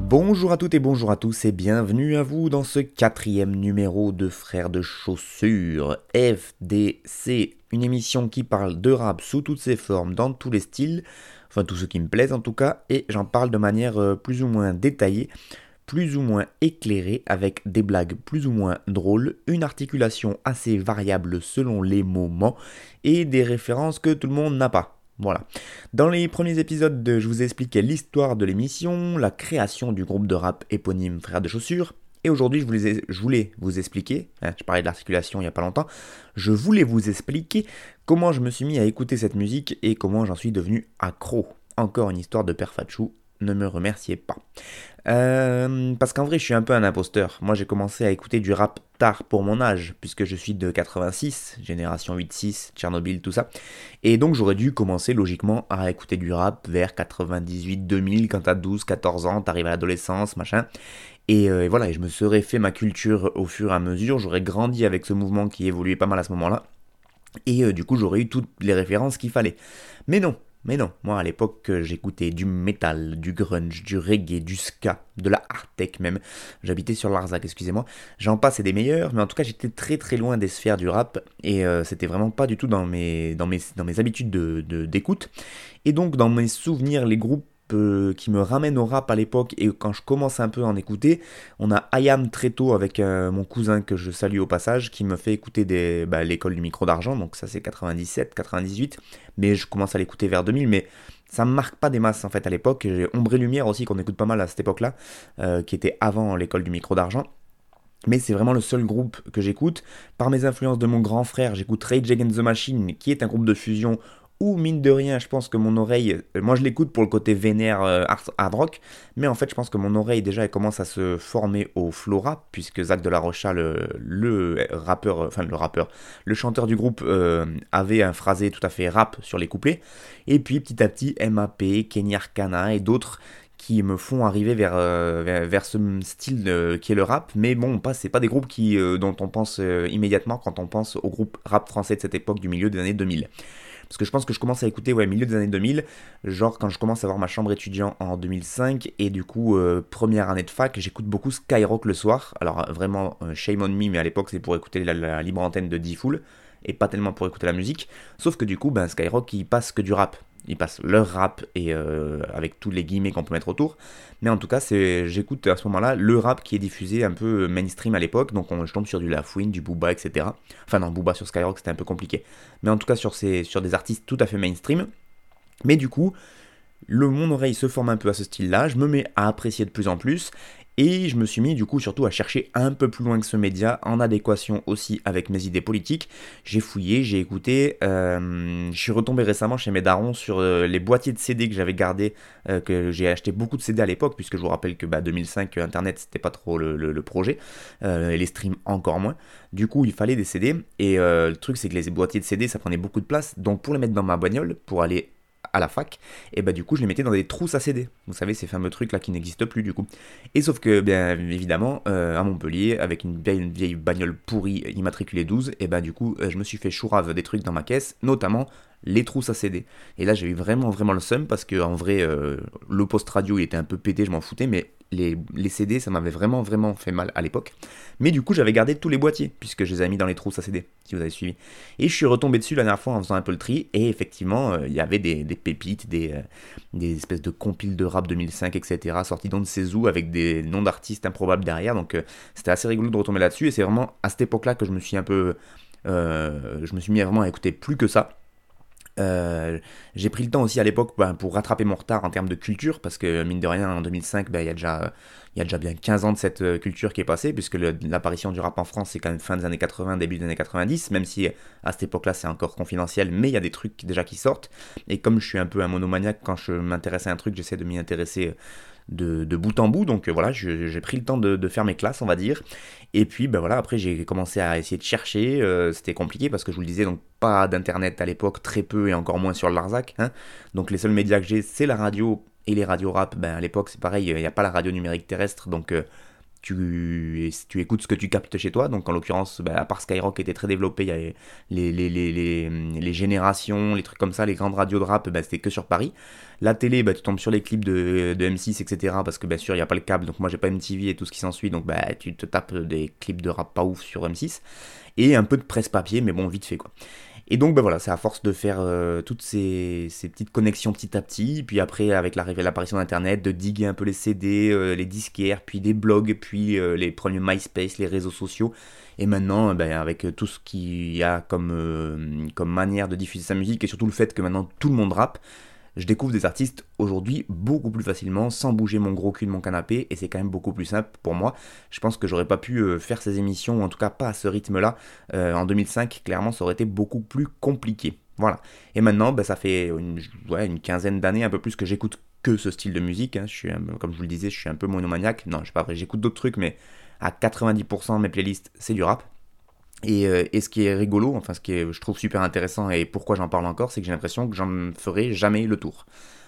Bonjour à toutes et bonjour à tous et bienvenue à vous dans ce quatrième numéro de Frères de Chaussures FDC, une émission qui parle de rap sous toutes ses formes, dans tous les styles, enfin tout ce qui me plaise en tout cas, et j'en parle de manière euh, plus ou moins détaillée, plus ou moins éclairée, avec des blagues plus ou moins drôles, une articulation assez variable selon les moments, et des références que tout le monde n'a pas. Voilà. Dans les premiers épisodes, je vous ai expliqué l'histoire de l'émission, la création du groupe de rap éponyme Frères de Chaussures. Et aujourd'hui, je, voulais- je voulais vous expliquer, hein, je parlais de l'articulation il n'y a pas longtemps, je voulais vous expliquer comment je me suis mis à écouter cette musique et comment j'en suis devenu accro. Encore une histoire de Père Fatchou, ne me remerciez pas. Euh, parce qu'en vrai, je suis un peu un imposteur. Moi, j'ai commencé à écouter du rap tard pour mon âge, puisque je suis de 86, génération 8-6, Tchernobyl, tout ça. Et donc, j'aurais dû commencer logiquement à écouter du rap vers 98-2000, quand t'as 12-14 ans, t'arrives à l'adolescence, machin. Et, euh, et voilà, et je me serais fait ma culture au fur et à mesure. J'aurais grandi avec ce mouvement qui évoluait pas mal à ce moment-là. Et euh, du coup, j'aurais eu toutes les références qu'il fallait. Mais non, mais non. Moi, à l'époque, euh, j'écoutais du metal, du grunge, du reggae, du ska, de la tech même. J'habitais sur Larzac, excusez-moi. J'en passe et des meilleurs, mais en tout cas, j'étais très très loin des sphères du rap. Et euh, c'était vraiment pas du tout dans mes, habitudes de- de- d'écoute. et donc, dans mes souvenirs, les groupes euh, qui me ramènent au rap à l'époque et quand je commence un peu à en écouter, on a Ayam très tôt avec euh, mon cousin que je salue au passage qui me fait écouter bah, l'école du micro d'argent, donc ça c'est 97, 98, mais je commence à l'écouter vers 2000, mais ça me marque pas des masses en fait à l'époque. J'ai Ombre et Lumière aussi qu'on écoute pas mal à cette époque-là, euh, qui était avant l'école du micro d'argent. Mais c'est vraiment le seul groupe que j'écoute. Par mes influences de mon grand frère, j'écoute Rage Against the Machine, qui est un groupe de fusion où, mine de rien, je pense que mon oreille. euh, Moi, je l'écoute pour le côté vénère euh, hard rock, mais en fait, je pense que mon oreille, déjà, elle commence à se former au flow rap, puisque Zach de la le, le rappeur, euh, enfin, le rappeur, le chanteur du groupe, euh, avait un phrasé tout à fait rap sur les couplets. Et puis, petit à petit, MAP, Kenny Arcana et d'autres qui me font arriver vers, euh, vers, ce style euh, qui est le rap. Mais bon, c'est pas des groupes qui, euh, dont on pense euh, immédiatement quand on pense au groupe rap français de cette époque du milieu des années 2000. Parce que je pense que je commence à écouter, ouais, milieu des années 2000, genre quand je commence à avoir ma chambre étudiant en 2005, et du coup, euh, première année de fac, j'écoute beaucoup Skyrock le soir. Alors euh, vraiment, euh, shame on me, mais à l'époque, c'est pour écouter la, libre antenne de D-Full, et pas tellement pour écouter la musique. Sauf que du coup, ben, Skyrock, il passe que du rap. Ils passent leur rap et euh, avec tous les guillemets qu'on peut mettre autour. Mais en tout cas, c'est, j'écoute à ce moment-là le rap qui est diffusé un peu mainstream à l'époque. Donc on, je tombe sur du Lafouine, du Booba, etc. Enfin non, Booba sur Skyrock c'était un peu compliqué. Mais en tout cas sur des artistes tout à fait mainstream. Mais du coup, le, mon oreille se forme un peu à ce style-là. Je me mets à apprécier de plus en plus. Et je me suis mis du coup surtout à chercher un peu plus loin que ce média, en adéquation aussi avec mes idées politiques. J'ai fouillé, j'ai écouté, euh, je suis retombé récemment chez mes darons sur euh, les boîtiers de CD que j'avais gardés, euh, que j'ai acheté beaucoup de CD à l'époque, puisque je vous rappelle que bah, 2005, Internet c'était pas trop le, le- projet, et les streams encore moins. Du coup, il fallait des CD, et le truc c'est que les boîtiers de CD ça prenait beaucoup de place, donc pour les mettre dans ma bagnole, pour aller à la fac, et bah du coup je les mettais dans des trousses à CD. Vous savez ces fameux trucs là qui n'existent plus du coup. Et sauf que bien évidemment euh, à Montpellier avec une vieille, vieille bagnole pourrie immatriculée 12, et bah du coup euh, je me suis fait chourave des trucs dans ma caisse, notamment les trousses à CD. Et là j'ai eu vraiment vraiment le seum parce que en vrai euh, le post radio il était un peu pété, je m'en foutais, mais les, CD ça m'avait vraiment vraiment fait mal à l'époque. Mais du coup j'avais gardé tous les boîtiers puisque je les avais mis dans les trousses à CD, si vous avez suivi. Et je suis retombé dessus la dernière fois en faisant un peu le tri, et effectivement, euh, il y avait des, pépites, des, euh, des espèces de compiles de rap 2005, etc., sortis dans de ses où avec des noms d'artistes improbables derrière, donc euh, c'était assez rigolo de retomber là-dessus, et c'est vraiment à cette époque-là que je me suis un peu. je me suis mis vraiment à écouter plus que ça. Euh, j'ai pris le temps aussi à l'époque ben, pour rattraper mon retard en termes de culture, parce que mine de rien, en 2005, ben, il y, a déjà, y a déjà bien 15 ans de cette euh, culture qui est passée, puisque l'apparition du rap en France, c'est quand même fin des années 80, début des années 90, même si à cette époque-là, c'est encore confidentiel, mais il y a des trucs déjà qui sortent. Et comme je suis un peu un monomaniaque, quand je m'intéresse à un truc, j'essaie de m'y intéresser de, bout en bout. Donc euh, voilà, j'ai pris le temps de, faire mes classes, on va dire. Et puis ben voilà, après j'ai commencé à essayer de chercher. Euh, c'était compliqué parce que je vous le disais, donc pas d'internet à l'époque, très peu et encore moins sur le Larzac. Hein. Donc les seuls médias que j'ai, c'est la radio et les radios rap. Ben à l'époque c'est pareil, il n'y a pas la radio numérique terrestre, donc euh, tu, tu écoutes ce que tu captes chez toi. Donc en l'occurrence, bah, à part Skyrock était très développé, il y avait les, les, les, les, générations, les trucs comme ça, les grandes radios de rap, bah, c'était que sur Paris. La télé, bah, tu tombes sur les clips de, de M6, etc. Parce que bien sûr, il n'y a pas le câble, donc moi j'ai pas MTV et tout ce qui s'ensuit, donc bah, tu te tapes des clips de rap pas ouf sur M6. Et un peu de presse papier, mais bon, vite fait quoi. Et donc, ben voilà, c'est à force de faire euh, toutes ces, petites connexions petit à petit, puis après, avec l'apparition d'Internet, de diguer un peu les CD, euh, les disquaires, puis des blogs, puis euh, les premiers MySpace, les réseaux sociaux. Et maintenant, ben, avec tout ce qu'il y a comme, comme manière de diffuser sa musique, et surtout le fait que maintenant tout le monde rappe, je découvre des artistes aujourd'hui beaucoup plus facilement sans bouger mon gros cul de mon canapé et c'est quand même beaucoup plus simple pour moi. Je pense que j'aurais pas pu euh, faire ces émissions, ou en tout cas pas à ce rythme-là. Euh, en 2005, clairement, ça aurait été beaucoup plus compliqué. Voilà. Et maintenant, bah, ça fait une, quinzaine d'années, un peu plus que j'écoute que ce style de musique. Hein. Comme je vous le disais, je suis un peu monomaniaque. Non, je pas vrai, j'écoute d'autres trucs, mais à 90% de mes playlists, c'est du rap. Euh, et, ce qui est rigolo, enfin ce qui est, je trouve super intéressant et pourquoi j'en parle encore, c'est que j'ai l'impression que j'en ferai jamais le tour.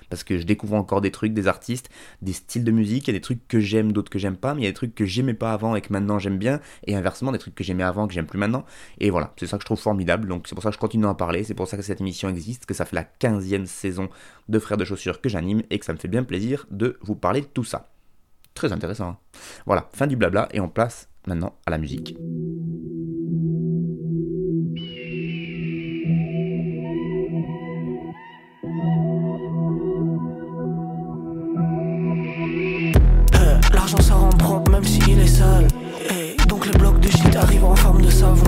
Parce que je découvre encore des trucs, des artistes, des styles de musique, il y a des trucs que j'aime, d'autres que j'aime pas, mais il y a des trucs que j'aimais pas avant et que maintenant j'aime bien, et inversement des trucs que j'aimais avant que j'aime plus maintenant. Et voilà, c'est ça que je trouve formidable, donc c'est pour ça que je continue à en parler, c'est pour ça que cette émission existe, que ça fait la 15e saison de Frères de Chaussures que j'anime, et que ça me fait bien plaisir de vous parler de tout ça. Très intéressant. Hein. voilà, fin du blabla, et on passe maintenant à la musique. Même s'il est sale. Et donc les blocs de shit arrivent en forme de savon.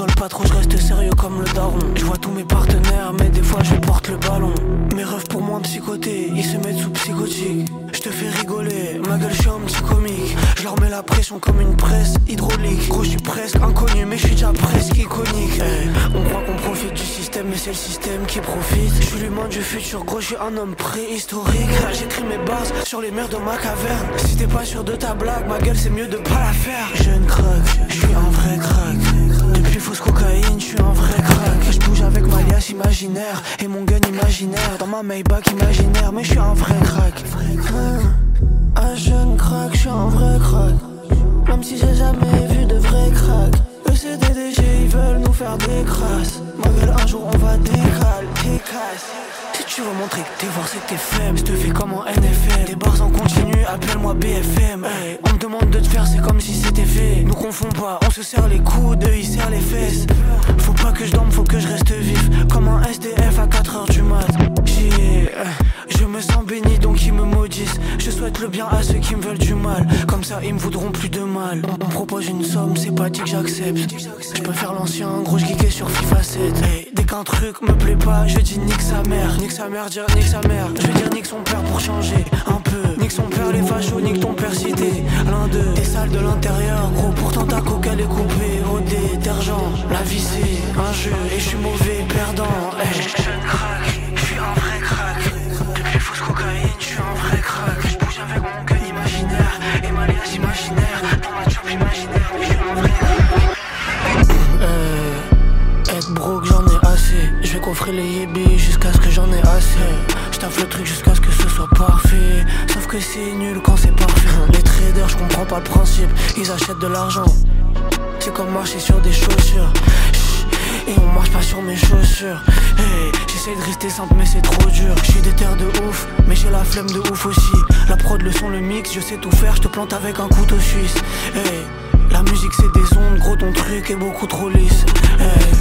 Je rigole pas trop, je reste sérieux comme le daron. Je vois tous mes partenaires, mais des fois je porte le ballon. Mes rêves pour moi psychotés, ils se mettent sous psychotique. Je te fais rigoler, ma gueule je suis un petit comique. Je leur mets la pression comme une presse hydraulique. Gros je suis presque inconnu mais je suis déjà presque iconique. Eh, On croit qu'on profite du système mais c'est le système qui profite. Je suis l'humain du futur gros je suis un homme préhistorique. J'écris mes bases sur les murs de ma caverne. Si t'es pas sûr de ta blague ma gueule c'est mieux de pas la faire. Je ne craque, je fausse cocaïne je suis un vrai crack Je bouge avec ma liasse imaginaire Et mon gun imaginaire Dans ma Maybach imaginaire Mais je suis un vrai crack un jeune crack, je suis un vrai crack. Même si j'ai jamais vu de vrai crack. Le CDDG, ils veulent nous faire des crasses. Ma gueule, un jour on va décaler, décasse. Tu veux montrer que t'es fort, c'est que t'es faible. Je te fais comme en NFL. Des bars en continu, appelle-moi BFM. on me demande de te faire, c'est comme si c'était fait. Nous confond pas, on se serre les coudes, ils serrent les fesses. Faut pas que je dorme, faut que je reste vif. Comme un SDF à 4h du mat. J'ai. Je me sens béni donc ils me maudissent Je souhaite le bien à ceux qui me veulent du mal Comme ça ils me voudront plus de mal On, me propose une somme, c'est pas dit que j'accepte Je peux faire l'ancien, gros je sur FIFA 7 Dès qu'un truc me plaît pas, je dis nique sa mère Nique sa mère, dire nique sa mère. Je vais dire nique son père pour changer un peu. Nique son père les fachos, nique ton père cité L'un d'eux, t'es sale de l'intérieur Gros pourtant ta coque elle est coupée Au détergent, la vie c'est un jeu Et je suis mauvais perdant. Je craque, je suis un vrai crack. Fausse cocaïne, je suis un vrai crack. Je bouge avec mon gun imaginaire et ma liasse imaginaire. Dans ma job imaginaire, je suis un vrai euh, Être broke, j'en ai assez. Je vais coffrer les yébis jusqu'à ce que j'en ai assez. Je le truc jusqu'à ce que ce soit parfait. Sauf que c'est nul quand c'est parfait. Les traders, je comprends pas le principe. Ils achètent de l'argent. C'est comme marcher sur des chaussures. Et on marche pas sur mes chaussures hey, J'essaie de rester simple mais c'est trop dur Je suis terres de ouf mais j'ai la flemme de ouf aussi La prod, le son, le mix, je sais tout faire Je te plante avec un couteau suisse hey, La musique c'est des ondes, gros ton truc est beaucoup trop lisse.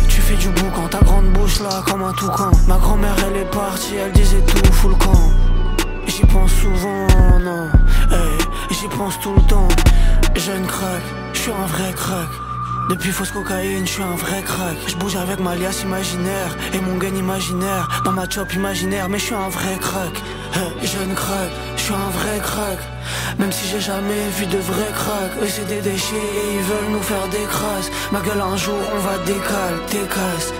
Tu fais du boucan, ta grande bouche là comme un toucan. Ma grand-mère elle est partie, elle disait tout full camp. J'y pense souvent, non. J'y pense tout le temps. Jeune crack, je suis un vrai crack. Depuis fausse cocaïne, je suis un vrai crack. Je bouge avec ma liasse imaginaire et mon gain imaginaire. Dans ma chop imaginaire, mais je suis un vrai crack. Jeune crack, un vrai crack. Même si j'ai jamais vu de vrai crack. Eux c'est des déchets et ils veulent nous faire des crasses. Ma gueule un jour on va décaler, décasse.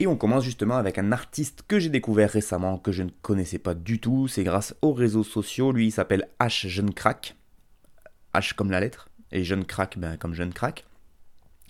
Et on commence justement avec un artiste que j'ai découvert récemment, que je ne connaissais pas du tout. C'est grâce aux réseaux sociaux. Lui, il s'appelle H Jeune Crack. H comme la lettre. Et Jeune Crack, ben, comme Jeune Crack.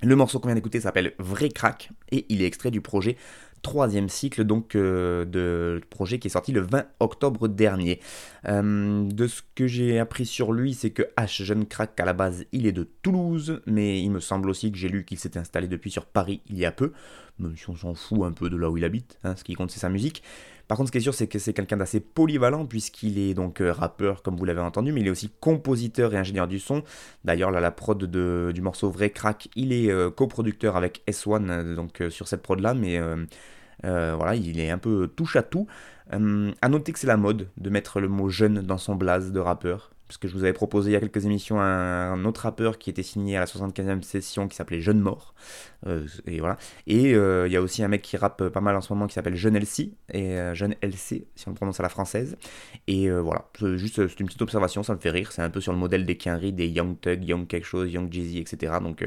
Le morceau qu'on vient d'écouter s'appelle Vrai Crack. Et il est extrait du projet troisième cycle donc euh, de projet qui est sorti le 20 octobre dernier. Euh, de ce que j'ai appris sur lui, c'est que H Jeune Crack à la base il est de Toulouse, mais il me semble aussi que j'ai lu qu'il s'était installé depuis sur Paris il y a peu, même si on s'en fout un peu de là où il habite, hein, ce qui compte c'est sa musique. Par contre, ce qui est sûr, c'est que c'est quelqu'un d'assez polyvalent, puisqu'il est donc euh, rappeur, comme vous l'avez entendu, mais il est aussi compositeur et ingénieur du son. D'ailleurs, là, la prod du morceau Vrai Crack, il est coproducteur avec S1, donc sur cette prod-là, mais euh, voilà, il est un peu touche à tout. Euh, à noter que c'est la mode de mettre le mot jeune dans son blaze de rappeur parce que je vous avais proposé il y a quelques émissions un, autre rappeur qui était signé à la 75e session qui s'appelait Jeune Mort. Euh, et voilà. Et euh, il y a aussi un mec qui rappe pas mal en ce moment qui s'appelle Jeune LC, et euh, Jeune LC, si on le prononce à la française. Et voilà, juste c'est une petite observation, ça me fait rire. C'est un peu sur le modèle des Quinry, des Young Tug, Young quelque chose, Young Jeezy, etc. Donc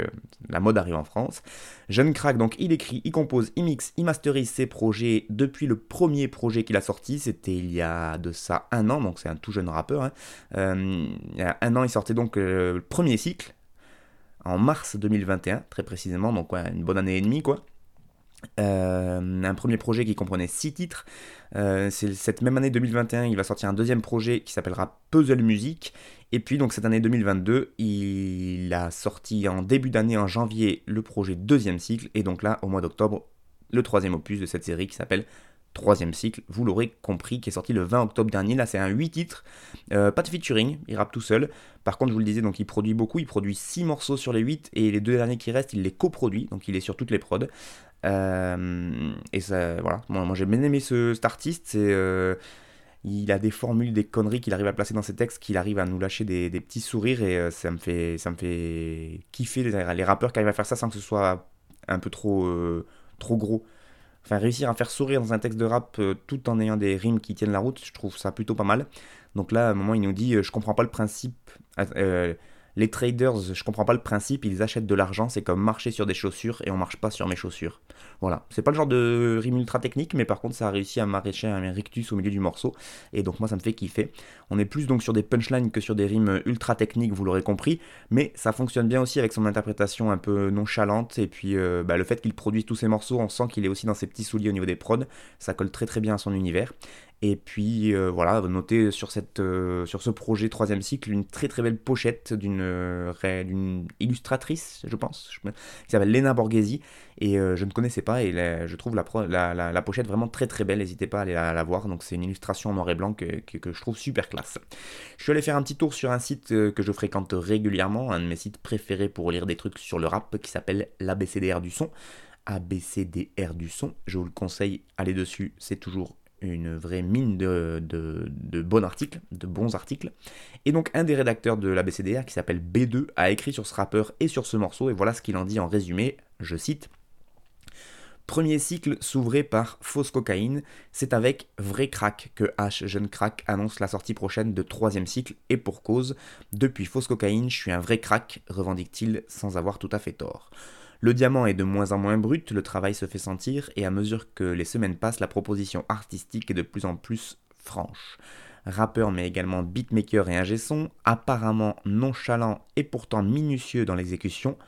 la mode arrive en France. Jeune Crack, donc il écrit, il compose, il mixe, il masterise ses projets depuis le premier projet qu'il a sorti. C'était il y a de ça un an, donc c'est un tout jeune rappeur. Hein il y a un an, il sortait donc euh, le premier cycle, en mars 2021, très précisément, donc une bonne année et demie, quoi. Euh, un premier projet qui comprenait six titres. Euh, cette même année 2021, il va sortir un deuxième projet qui s'appellera Puzzle Music. Et puis donc cette année 2022, il a sorti en début d'année, en janvier, le projet deuxième cycle. Et donc là, au mois d'octobre, le troisième opus de cette série qui s'appelle troisième cycle, vous l'aurez compris, qui est sorti le 20 octobre dernier. Là, c'est un 8 titres, euh, pas de featuring, il rappe tout seul. Par contre, je vous le disais, donc il produit beaucoup, il produit 6 morceaux sur les 8 et les deux derniers qui restent, il les coproduit, donc il est sur toutes les prods. Euh, et ça, voilà, moi, j'ai bien aimé ce, cet artiste. Euh, il a des formules, des conneries qu'il arrive à placer dans ses textes, qu'il arrive à nous lâcher des, petits sourires et ça me fait, ça me fait kiffer les, les rappeurs qui arrivent à faire ça sans que ce soit un peu trop, trop gros. Enfin, réussir à faire sourire dans un texte de rap euh, tout en ayant des rimes qui tiennent la route, je trouve ça plutôt pas mal. Donc là, à un moment, il nous dit euh, Je comprends pas le principe. Euh, les traders, je comprends pas le principe, ils achètent de l'argent, c'est comme marcher sur des chaussures et on marche pas sur mes chaussures. Voilà, c'est pas le genre de rime ultra technique, mais par contre ça a réussi à m'arracher un rictus au milieu du morceau, et donc moi ça me fait kiffer. On est plus donc sur des punchlines que sur des rimes ultra techniques, vous l'aurez compris, mais ça fonctionne bien aussi avec son interprétation un peu nonchalante, et puis bah, le fait qu'il produise tous ses morceaux, on sent qu'il est aussi dans ses petits souliers au niveau des prods, ça colle très très bien à son univers. Et puis euh, voilà, notez sur, cette, euh, sur ce projet troisième cycle une très très belle pochette d'une euh, illustratrice, je pense, qui s'appelle Lena Borghesi. Et je ne connaissais pas et je trouve la, pochette vraiment très très belle. N'hésitez pas à aller la, voir. Donc c'est une illustration en noir et blanc que, que, je trouve super classe. Je suis allé faire un petit tour sur un site que je fréquente régulièrement, un de mes sites préférés pour lire des trucs sur le rap qui s'appelle l'ABCDR du son. ABCDR du son, je vous le conseille, allez dessus, c'est toujours une vraie mine de, de, bons articles, de bons articles. Et donc un des rédacteurs de la BCDR qui s'appelle B2 a écrit sur ce rappeur et sur ce morceau, et voilà ce qu'il en dit en résumé, je cite. Premier cycle s'ouvrait par Fausse Cocaïne, c'est avec Vrai Crack que H Jeune Crack annonce la sortie prochaine de troisième cycle, et pour cause, depuis Fausse Cocaïne, je suis un vrai crack, revendique-t-il sans avoir tout à fait tort. Le diamant est de moins en moins brut, le travail se fait sentir, et à mesure que les semaines passent, la proposition artistique est de plus en plus franche. Rappeur mais également beatmaker et ingé son, apparemment nonchalant et pourtant minutieux dans l'exécution.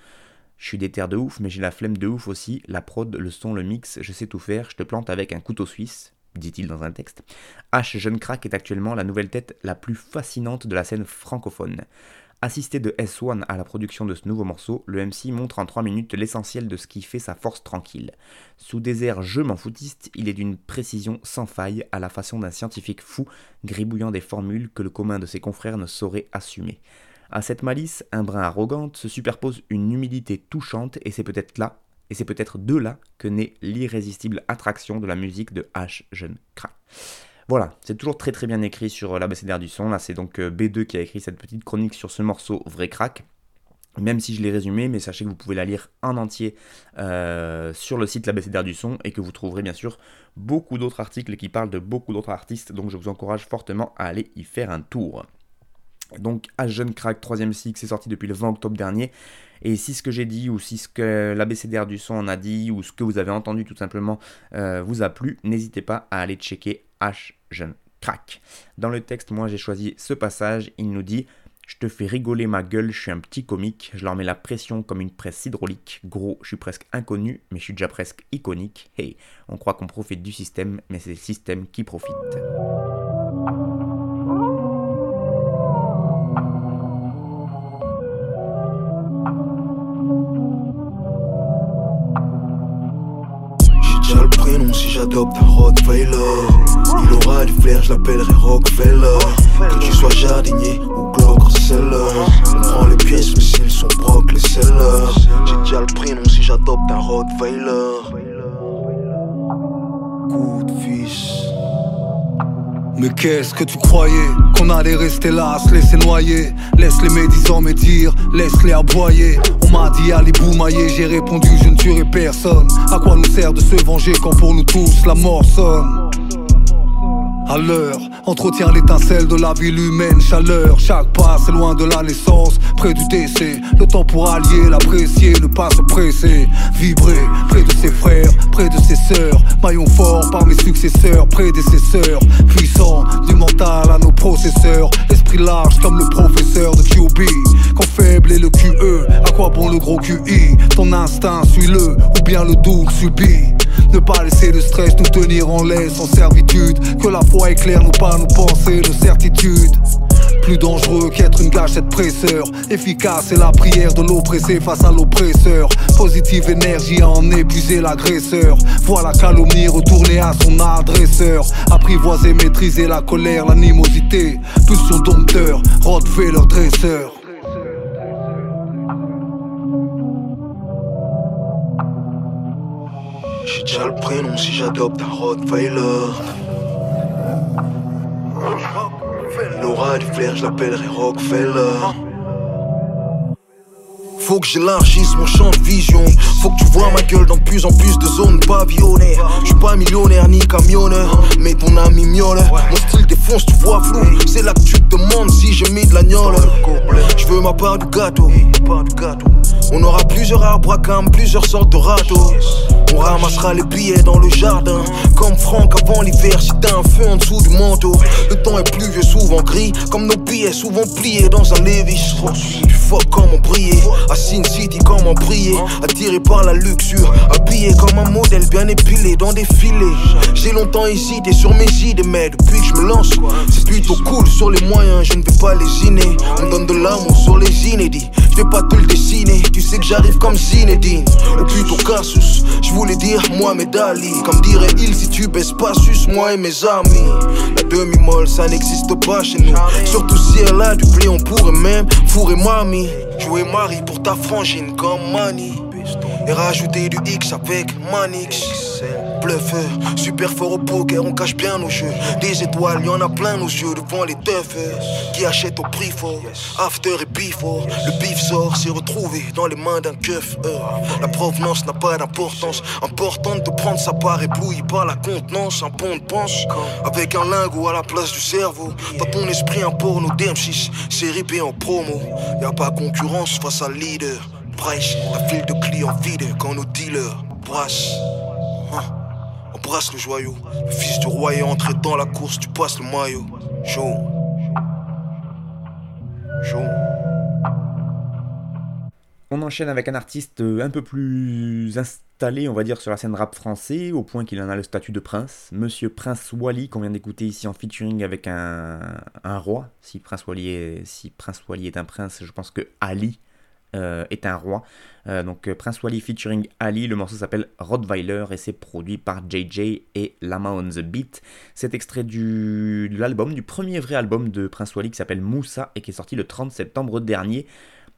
Je suis déter de ouf, mais j'ai la flemme de ouf aussi. La prod, le son, le mix, je sais tout faire, je te plante avec un couteau suisse, dit-il dans un texte. H Jeune Crack est actuellement la nouvelle tête la plus fascinante de la scène francophone. Assisté de S1 à la production de ce nouveau morceau, le MC montre en 3 minutes l'essentiel de ce qui fait sa force tranquille. Sous des airs je m'en foutiste, il est d'une précision sans faille à la façon d'un scientifique fou, gribouillant des formules que le commun de ses confrères ne saurait assumer. À cette malice, un brin arrogante, se superpose une humilité touchante et c'est peut-être là, et c'est peut-être de là que naît l'irrésistible attraction de la musique de H. Jeune Crain. Voilà, c'est toujours très très bien écrit sur euh, l'ABCDR du son. Là, c'est donc euh, B2 qui a écrit cette petite chronique sur ce morceau Vrai Crack. même si je l'ai résumé, mais sachez que vous pouvez la lire en entier euh, sur le site l'abécédaire du son et que vous trouverez bien sûr beaucoup d'autres articles qui parlent de beaucoup d'autres artistes, donc je vous encourage fortement à aller y faire un tour. Donc, à Jeune Crack, troisième cycle, c'est sorti depuis le 20 octobre dernier. Et si ce que j'ai dit, ou si ce que l'ABCDR du son en a dit, ou ce que vous avez entendu tout simplement vous a plu, n'hésitez pas à aller checker H Jeune Crack. Dans le texte, moi j'ai choisi ce passage, il nous dit je te fais rigoler ma gueule, je suis un petit comique, je leur mets la pression comme une presse hydraulique. Gros, je suis presque inconnu, mais je suis déjà presque iconique. Hey, on croit qu'on profite du système, mais c'est le système qui profite. Prénom si j'adopte un Rottweiler. Il aura du flair, je l'appellerai Rockefeller. Que tu sois jardinier ou Glock seller. On prend les pièces, mais s'ils sont broc, les sellers. J'ai déjà le prénom si j'adopte un Rottweiler. Coup de fils. Mais qu'est-ce que tu croyais Qu'on allait rester là, se laisser noyer? Laisse les médisants me dire, laisse-les aboyer. On m'a dit allez boumailler, j'ai répondu je ne tuerai personne. À quoi nous sert de se venger quand pour nous tous la mort sonne? À l'heure, entretient l'étincelle de la ville humaine, chaleur. Chaque pas, c'est loin de la naissance, près du décès. Le temps pour allier, l'apprécier, ne pas se presser. Vibrer près de ses frères, près de ses sœurs. Maillon fort par mes successeurs, prédécesseurs. Puissant, du mental à nos processeurs. Esprit large comme le professeur de QB. Quand faible est le QE, à quoi bon le gros QI Ton instinct, suis-le, ou bien le doux subit. Ne pas laisser le stress nous tenir en laisse, en servitude. Que la foi éclaire nous pas nos pensées de certitude. Plus dangereux qu'être une gâchette presseur. Efficace est la prière de l'oppressé face à l'oppresseur. Positive énergie à en épuiser l'agresseur. Voilà calomnie retourner à son adresseur. Apprivoiser, maîtriser la colère, l'animosité. Pulsion dompteur, leur dresseur. J'ai le prénom si j'adopte un Rottweiler. L'aura du flair, je l'appellerai Rockefeller. Faut que j'élargisse mon champ de vision. Faut que tu vois ma gueule dans plus en plus de zones pavillonnaires. Je suis pas millionnaire ni camionneur, mais ton ami miaule. Mon style défonce, tu vois flou. C'est là que tu te demandes si j'ai mis de la gnole. Je veux ma part du gâteau. On aura plusieurs arbres à cam, plusieurs sortes de râteaux. On ramassera les billets dans le jardin. Comme Franck avant l'hiver, si t'as un feu en dessous du manteau. Le temps est pluvieux, souvent gris. Comme nos billets, souvent pliés dans un Levis. Du fuck comment briller? À Sin City, comment briller. Attiré par la luxure. Habillé comme un modèle bien épilé dans des filets. J'ai longtemps hésité sur mes idées, mais depuis que je me lance, c'est plutôt cool sur les moyens. Je ne vais pas lésiner. On donne de l'amour sur les inédits. Je vais pas te le dessiner. Tu sais que j'arrive comme Zinedine. Ou plutôt Casus. Je voulais dire moi mes Ali. Comme dirait il si tu baisses pas sus moi et mes amis. La demi-molle ça n'existe pas chez nous. Surtout si elle a du blé, on pourrait même fourrer mamie. Jouer Marie pour ta frangine comme Mani. Et rajouter du X avec Manix. Bluffeur, super fort au poker, on cache bien nos jeux. Des étoiles, y en a plein nos yeux devant les teufs qui achètent au prix fort. After et before, le bif sort, s'est retrouvé dans les mains d'un keuf. La provenance n'a pas d'importance. Importante de prendre sa part éblouie par la contenance. Un pont de penche avec un lingot à la place du cerveau. Dans ton esprit, un porno DM6, c'est ripé en promo. Y a pas concurrence face à leader. Brèche, la file de clients vide quand nos dealers brassent. Embrasse le joyau. Le fils du roi est entré dans la course, tu passes le maillot. Jaune. Jaune. On enchaîne avec un artiste un peu plus installé, on va dire, sur la scène rap français, au point qu'il en a le statut de prince. Monsieur Prince Wally, qu'on vient d'écouter ici en featuring avec un, un roi. Si Prince, Wally est, si Prince Wally est un prince, je pense que Ali euh, est un roi. Euh, donc euh, Prince Wally featuring Ali, le morceau s'appelle Rottweiler et c'est produit par JJ et Lama on the Beat. C'est extrait du, de l'album, du premier vrai album de Prince Wally qui s'appelle Moussa et qui est sorti le 30 septembre dernier.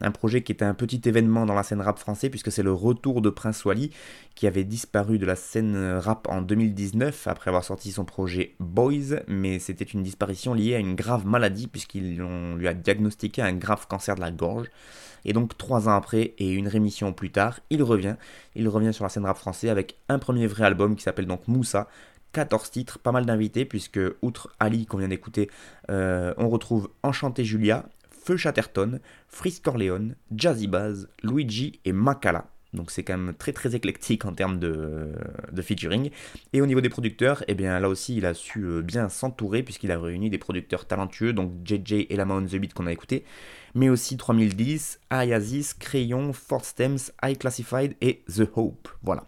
un projet qui était un petit événement dans la scène rap français puisque c'est le retour de Prince Wally qui avait disparu de la scène rap en 2019 après avoir sorti son projet Boys, mais c'était une disparition liée à une grave maladie puisqu'ils lui a diagnostiqué un grave cancer de la gorge. Et donc trois ans après et une rémission plus tard, il revient. Il revient sur la scène rap français avec un premier vrai album qui s'appelle donc Moussa, 14 titres, pas mal d'invités, puisque outre Ali qu'on vient d'écouter, euh, on retrouve Enchanté Julia, Feu Chatterton, Frisk Corleone, Jazzy Baz, Luigi et Makala. Donc c'est quand même très très éclectique en termes de, featuring. Et au niveau des producteurs, eh bien là aussi il a su euh, bien s'entourer puisqu'il a réuni des producteurs talentueux, donc JJ et Lama on the Beat qu'on a écouté, mais aussi 3010, Ayazis, Crayon, Fort Stems, High Classified et The Hope. Voilà.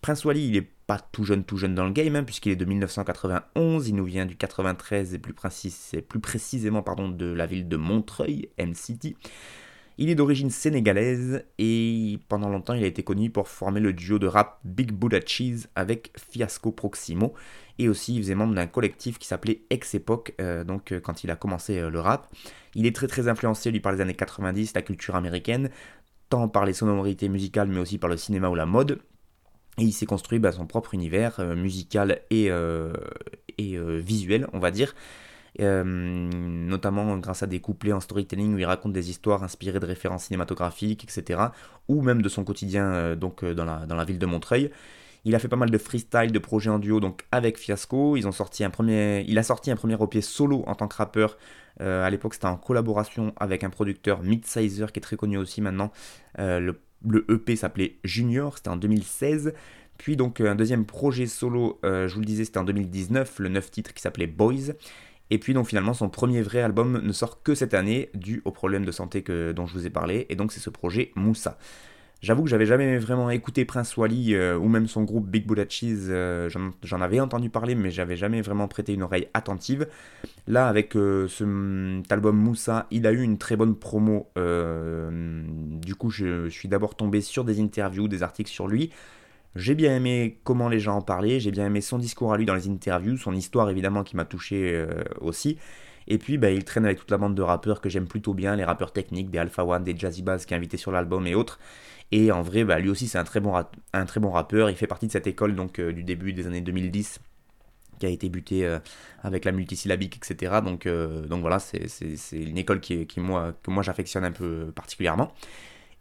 Prince Wally, il est pas tout jeune, tout jeune dans le game, hein, puisqu'il est de 1991, il nous vient du 93 et plus, précisément pardon, de la ville de Montreuil, M-City. Il est d'origine sénégalaise et pendant longtemps il a été connu pour former le duo de rap Big Buddha Cheese avec Fiasco Proximo et aussi il faisait membre d'un collectif qui s'appelait Ex Epoch euh, donc euh, quand il a commencé euh, le rap. Il est très très influencé lui par les années 90, la culture américaine, tant par les sonorités musicales mais aussi par le cinéma ou la mode. Et il s'est construit bah, son propre univers musical et, et visuel, on va dire. Euh, notamment grâce à des couplets en storytelling où il raconte des histoires inspirées de références cinématographiques, etc. Ou même de son quotidien euh, donc, euh, dans, la, dans la ville de Montreuil. Il a fait pas mal de freestyle, de projets en duo donc avec Fiasco. Ils ont sorti un premier, il a sorti un premier EP solo en tant que rappeur. à l'époque, c'était en collaboration avec un producteur Midsizer qui est très connu aussi maintenant. le, le, EP s'appelait Junior, c'était en 2016. Puis donc un deuxième projet solo, je vous le disais, c'était en 2019, le 9 titre qui s'appelait Boys. Et puis donc finalement son premier vrai album ne sort que cette année dû au problème de santé dont je vous ai parlé et donc c'est ce projet Moussa. J'avoue que j'avais jamais vraiment écouté Prince Wally euh, ou même son groupe Big Buddha Cheese, euh, j'en avais entendu parler mais j'avais jamais vraiment prêté une oreille attentive. Là avec euh, cet album Moussa, il a eu une très bonne promo. du coup je suis d'abord tombé sur des interviews, des articles sur lui. J'ai bien aimé comment les gens en parlaient, j'ai bien aimé son discours à lui dans les interviews, son histoire évidemment qui m'a touché euh, aussi. Et puis bah, il traîne avec toute la bande de rappeurs que j'aime plutôt bien, les rappeurs techniques, des Alpha One, des Jazzy Bass qui est invité sur l'album et autres. Et en vrai, bah, lui aussi c'est un, très bon un très bon rappeur, il fait partie de cette école donc euh, du début des années 2010 qui a été butée euh, avec la multisyllabique, etc. Donc, donc voilà, c'est une école qui moi, que moi j'affectionne un peu particulièrement.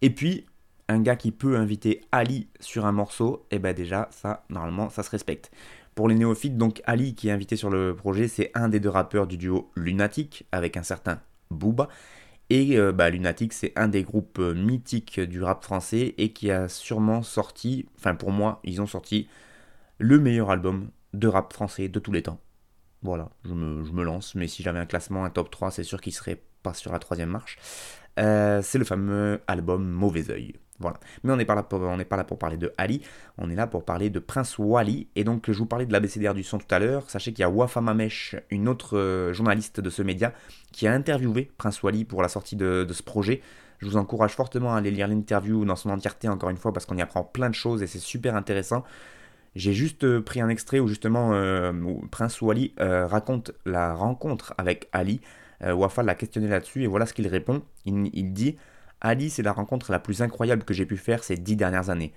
Et puis, un gars qui peut inviter Ali sur un morceau, et eh ben déjà, ça, normalement, ça se respecte. Pour les néophytes, donc Ali qui est invité sur le projet, c'est un des deux rappeurs du duo Lunatic, avec un certain Booba. Et euh, bah, Lunatic, c'est un des groupes euh, mythiques du rap français et qui a sûrement sorti, enfin pour moi, ils ont sorti le meilleur album de rap français de tous les temps. Voilà, je me, lance, mais si j'avais un classement, un top 3, c'est sûr qu'il serait pas sur la troisième marche. Euh, c'est le fameux album Mauvais Oeil. Voilà. Mais on n'est pas, là pour, parler de Ali, on est là pour parler de Prince Wally. Et donc, je vous parlais de l'ABCDR du son tout à l'heure. Sachez qu'il y a Wafa Mamesh, une autre euh, journaliste de ce média, qui a interviewé Prince Wally pour la sortie de, ce projet. Je vous encourage fortement à aller lire l'interview dans son entièreté, encore une fois, parce qu'on y apprend plein de choses et c'est super intéressant. J'ai juste euh, pris un extrait où justement euh, Prince Wally raconte la rencontre avec Ali. Wafa l'a questionné là-dessus et voilà ce qu'il répond. il dit Ali, c'est la rencontre la plus incroyable que j'ai pu faire ces dix dernières années.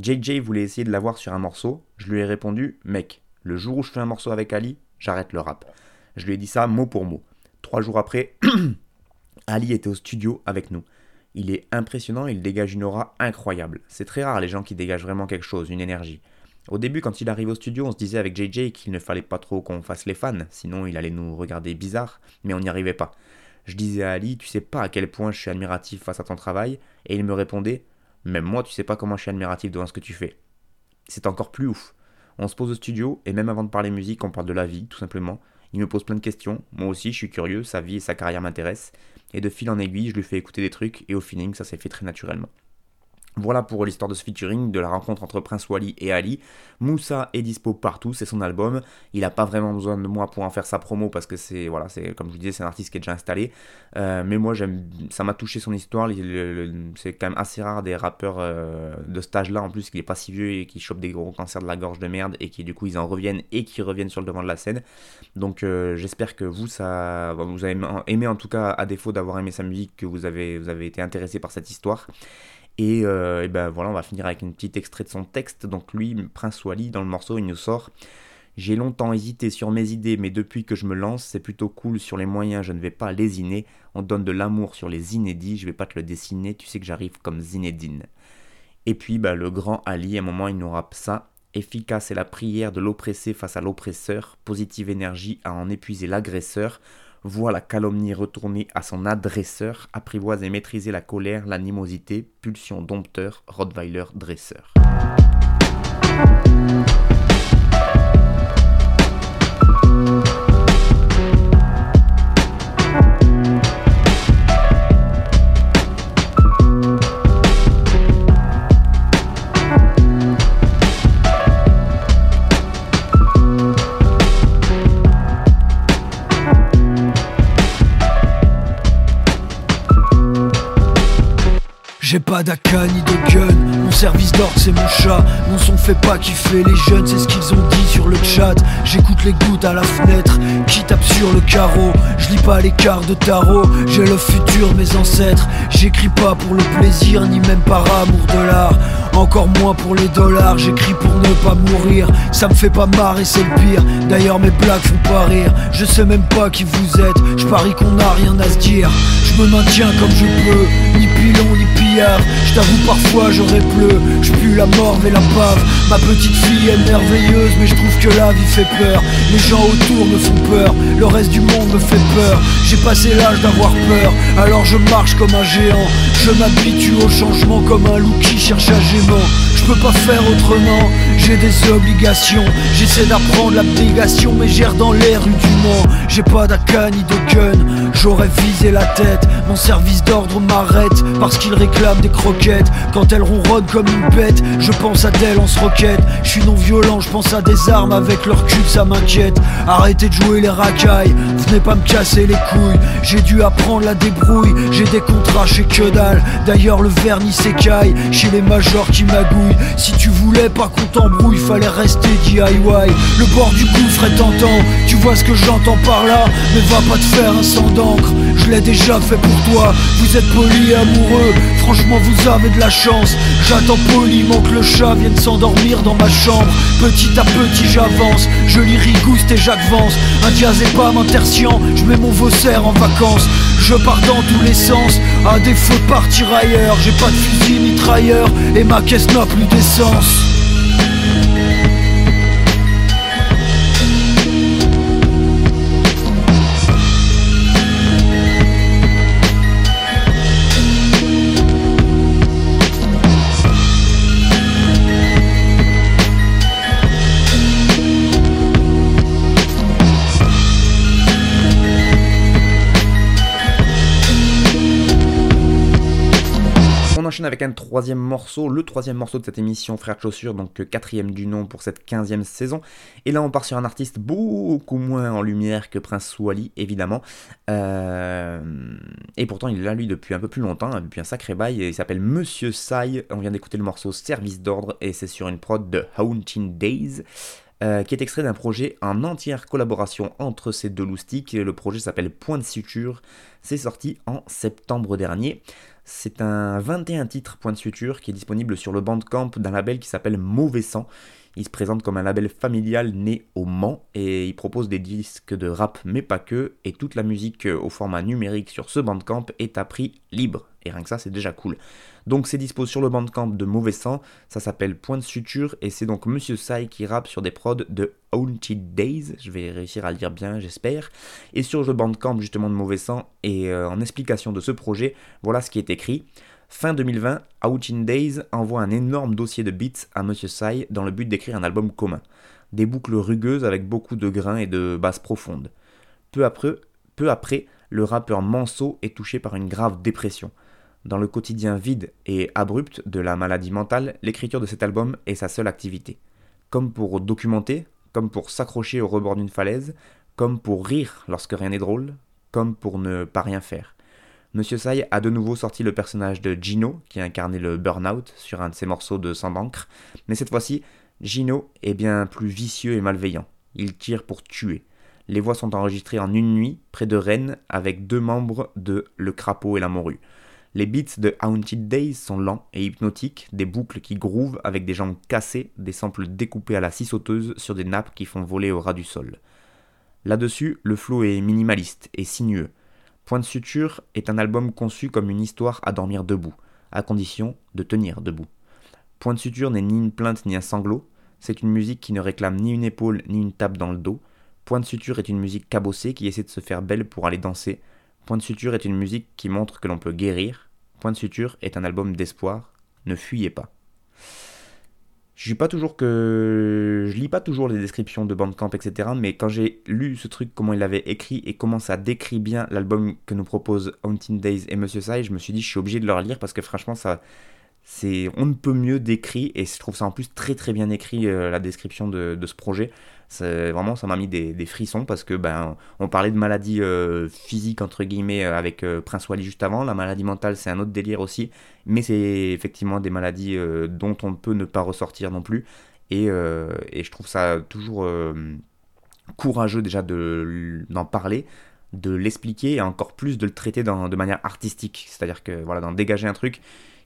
JJ voulait essayer de l'avoir sur un morceau. Je lui ai répondu, mec, le jour où je fais un morceau avec Ali, j'arrête le rap. Je lui ai dit ça mot pour mot. Trois jours après, Ali était au studio avec nous. Il est impressionnant, il dégage une aura incroyable. C'est très rare les gens qui dégagent vraiment quelque chose, une énergie. Au début, quand il arrive au studio, on se disait avec JJ qu'il ne fallait pas trop qu'on fasse les fans, sinon il allait nous regarder bizarre, mais on n'y arrivait pas. Je disais à Ali, tu sais pas à quel point je suis admiratif face à ton travail, et il me répondait, même moi, tu sais pas comment je suis admiratif devant ce que tu fais. C'est encore plus ouf. On se pose au studio, et même avant de parler musique, on parle de la vie, tout simplement. Il me pose plein de questions, moi aussi je suis curieux, sa vie et sa carrière m'intéressent, et de fil en aiguille, je lui fais écouter des trucs, et au feeling, ça s'est fait très naturellement. Voilà pour l'histoire de ce featuring, de la rencontre entre Prince Wally et Ali. Moussa est dispo partout, c'est son album. Il n'a pas vraiment besoin de moi pour en faire sa promo parce que c'est, voilà, c'est comme je vous disais, c'est un artiste qui est déjà installé. Euh, mais moi, j'aime, ça m'a touché son histoire. C'est quand même assez rare des rappeurs euh, de cet âge-là, en plus, qu'il n'est pas si vieux et qui chopent des gros cancers de la gorge de merde et qui du coup ils en reviennent et qui reviennent sur le devant de la scène. Donc euh, j'espère que vous, ça, vous avez aimé en tout cas, à défaut d'avoir aimé sa musique, que vous avez, vous avez été intéressé par cette histoire. Euh, et, ben voilà, on va finir avec une petite extrait de son texte. Donc lui, Prince Wally, dans le morceau, il nous sort J'ai longtemps hésité sur mes idées, mais depuis que je me lance, c'est plutôt cool sur les moyens, je ne vais pas lésiner. On donne de l'amour sur les inédits, je vais pas te le dessiner, tu sais que j'arrive comme Zinedine. Et puis bah, le grand Ali, à un moment, il nous rappe ça. Efficace est la prière de l'oppressé face à l'oppresseur, positive énergie à en épuiser l'agresseur, voit la calomnie retourner à son adresseur, apprivoise et maîtriser la colère, l'animosité, pulsion dompteur, Rottweiler dresseur. J'ai pas d'AK ni de gun, service d'ordre c'est mon chat. Mon son fait pas kiffer les jeunes, c'est ce qu'ils ont dit sur le chat. J'écoute les gouttes à la fenêtre, qui tapent sur le carreau. Je lis pas les cartes de tarot, j'ai le futur, mes ancêtres. J'écris pas pour le plaisir, ni même par amour de l'art. Encore moins pour les dollars, j'écris pour ne pas mourir. Ça me fait pas marrer, c'est le pire. D'ailleurs mes blagues font pas rire. Je sais même pas qui vous êtes. Je parie qu'on a rien à se dire. Je me maintiens comme je peux. Ni pilon ni pillard. Je t'avoue parfois j'aurais pleu Je pue la mort et la pave. Ma petite fille est merveilleuse Mais je trouve que la vie fait peur. Les gens autour me font peur. Le reste du monde me fait peur. J'ai passé l'âge d'avoir peur. Alors je marche comme un géant. Je m'habitue au changement comme un loup qui cherche à gérer je peux pas faire autrement, j'ai des obligations. J'essaie d'apprendre l'abnégation mais gère dans les rues du Mans. J'ai pas d'AK ni de gun, j'aurais visé la tête Mon service d'ordre m'arrête parce qu'il réclame des croquettes. Quand elle ronronne comme une bête, je pense à d'elle en se roquette Je suis non violent, je pense à des armes avec leur cul, ça m'inquiète. Arrêtez de jouer les racailles, venez pas me casser les couilles. J'ai dû apprendre la débrouille, j'ai des contrats chez que dalle. D'ailleurs le vernis s'écaille chez les majors qui magouillent. Si tu voulais pas qu'on t'embrouille, fallait rester DIY Le bord du gouffre est tentant, tu vois ce que j'entends par là. Mais va pas te faire un sang d'encre, je l'ai déjà fait pour Vous êtes poli amoureux, franchement vous avez de la chance. J'attends poliment que le chat vienne s'endormir dans ma chambre. Petit à petit j'avance, je lis Rigouste et Jacques Vance Un diazépam, un tertian, je mets mon Vosser en vacances. Je pars dans tous les sens, à défaut de partir ailleurs J'ai pas de fusil mitrailleur et ma caisse n'a plus d'essence un troisième morceau, le troisième morceau de cette émission Frères de Chaussures, donc euh, quatrième du nom pour cette quinzième saison. Et là on part sur un artiste beaucoup moins en lumière que Prince Wally, évidemment. Euh, et pourtant il est là lui depuis un peu plus longtemps, hein, depuis un sacré bail, il s'appelle Monsieur Sai. On vient d'écouter le morceau Service d'ordre et c'est sur une prod de Haunting Days. Euh, qui est extrait d'un projet en entière collaboration entre ces deux loustiques. Le projet s'appelle Point de Suture. C'est sorti en septembre dernier. C'est un 21 titres point de suture qui est disponible sur le Bandcamp d'un label qui s'appelle Mauvais Sang. Il se présente comme un label familial né au Mans et il propose des disques de rap mais pas que et toute la musique au format numérique sur ce Bandcamp est à prix libre. Et rien que ça c'est déjà cool. Donc c'est dispo sur le bandcamp de Mauvais Sang, ça s'appelle Point de Suture et c'est donc Monsieur Sai qui rappe sur des prods de Haunted Days, je vais réussir à le dire bien j'espère. Et sur le bandcamp justement de Mauvais Sang et euh, en explication de ce projet, voilà ce qui est écrit. Fin 2020, Haunted Days envoie un énorme dossier de beats à Monsieur Sai dans le but d'écrire un album commun. Des boucles rugueuses avec beaucoup de grains et de basses profondes. Peu après, peu après le rappeur Manso est touché par une grave dépression. Dans le quotidien vide et abrupt de la maladie mentale, l'écriture de cet album est sa seule activité. Comme pour documenter, comme pour s'accrocher au rebord d'une falaise, comme pour rire lorsque rien n'est drôle, comme pour ne pas rien faire. Monsieur Sai a de nouveau sorti le personnage de Gino, qui incarnait le burn-out sur un de ses morceaux de Sang d'encre, mais cette fois-ci, Gino est bien plus vicieux et malveillant. Il tire pour tuer. Les voix sont enregistrées en une nuit, près de Rennes, avec deux membres de Le Crapaud et la Morue. Les beats de Haunted Days sont lents et hypnotiques, des boucles qui grouvent avec des jambes cassées, des samples découpés à la scie sauteuse sur des nappes qui font voler au ras du sol. Là-dessus, le flow est minimaliste et sinueux. Point de suture est un album conçu comme une histoire à dormir debout, à condition de tenir debout. Point de suture n'est ni une plainte ni un sanglot, c'est une musique qui ne réclame ni une épaule ni une tape dans le dos. Point de suture est une musique cabossée qui essaie de se faire belle pour aller danser. Point de suture est une musique qui montre que l'on peut guérir. Point de suture est un album d'espoir. Ne fuyez pas. Je suis lis pas toujours les descriptions de Bandcamp etc. Mais quand j'ai lu ce truc, comment il avait écrit et comment ça décrit bien l'album que nous propose Haunting Days et Monsieur Sai, je me suis dit je suis obligé de le relire parce que franchement ça c'est on ne peut mieux décrit et je trouve ça en plus très très bien écrit euh, la description de, ce projet. Vraiment, ça m'a mis des, frissons parce que ben on parlait de maladie euh, physique entre guillemets euh, avec Prince Wally juste avant. La maladie mentale, c'est un autre délire aussi, mais c'est effectivement des maladies dont on peut ne pas ressortir non plus. Et, je trouve ça toujours courageux déjà d'en parler de l'expliquer et encore plus de le traiter de manière artistique. C'est-à-dire que voilà, d'en dégager un truc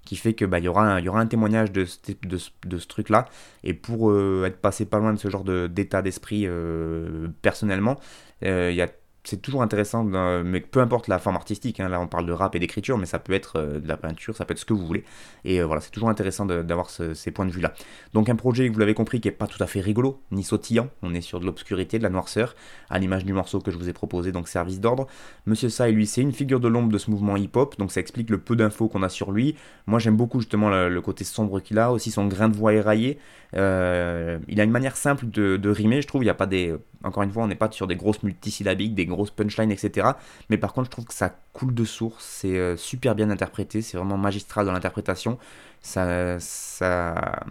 qui fait que bah, y, aura un, témoignage de ce, de, ce truc-là. Et pour euh, être passé pas loin de ce genre d'état d'esprit euh, personnellement, euh, il y a c'est toujours intéressant, mais peu importe la forme artistique, hein, là on parle de rap et d'écriture, mais ça peut être euh, de la peinture, ça peut être ce que vous voulez. Et euh, voilà, c'est toujours intéressant d'avoir ces points de vue-là. Donc un projet, vous l'avez compris, qui n'est pas tout à fait rigolo, ni sautillant, on est sur de l'obscurité, de la noirceur, à l'image du morceau que je vous ai proposé, donc Service d'ordre. Monsieur Sai, lui, c'est une figure de l'ombre de ce mouvement hip-hop, donc ça explique le peu d'infos qu'on a sur lui. Moi j'aime beaucoup justement le, côté sombre qu'il a, aussi son grain de voix éraillé. Euh, il a une manière simple de, rimer, je trouve, il n'y a pas des encore une fois, on n'est pas sur des grosses multisyllabiques, des grosses punchlines, etc. Mais par contre, je trouve que ça coule de source, c'est euh, super bien interprété, c'est vraiment magistral dans l'interprétation. Ça, ça,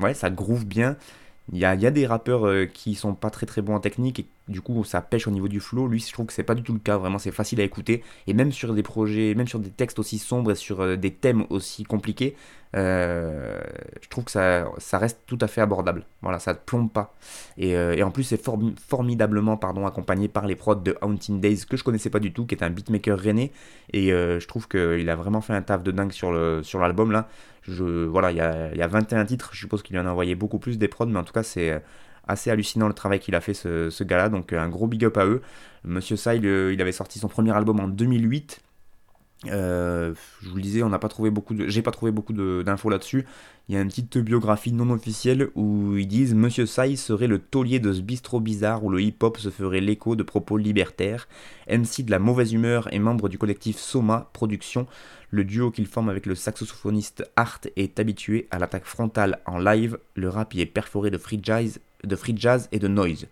ouais, ça groove bien. Il y a, des rappeurs euh, qui sont pas très très bons en technique et du coup ça pêche au niveau du flow. Lui, je trouve que c'est pas du tout le cas. Vraiment, c'est facile à écouter. Et même sur des projets, même sur des textes aussi sombres et sur euh, des thèmes aussi compliqués, euh, je trouve que ça, ça reste tout à fait abordable. Voilà, ça ne plombe pas. Et, en plus, c'est formidablement pardon, accompagné par les prods de Haunting Days que je connaissais pas du tout, qui est un beatmaker rené Et je trouve qu'il a vraiment fait un taf de dingue sur l'album sur là. Je, voilà, il y a, y a 21 titres, je suppose qu'il en a envoyé beaucoup plus des prods, mais en tout cas, c'est assez hallucinant le travail qu'il a fait ce, gars-là, donc un gros big up à eux. Monsieur Sai, il, avait sorti son premier album en 2008. Euh, je vous le disais, on n'a pas trouvé beaucoup de, j'ai pas trouvé beaucoup d'infos là-dessus. Il y a une petite biographie non officielle où ils disent Monsieur Sai serait le taulier de ce bistrot bizarre où le hip-hop se ferait l'écho de propos libertaires. MC de la mauvaise humeur et membre du collectif Soma Production. Le duo qu'il forme avec le saxophoniste Art est habitué à l'attaque frontale en live. Le rap y est perforé de free jazz, de free jazz et de noise.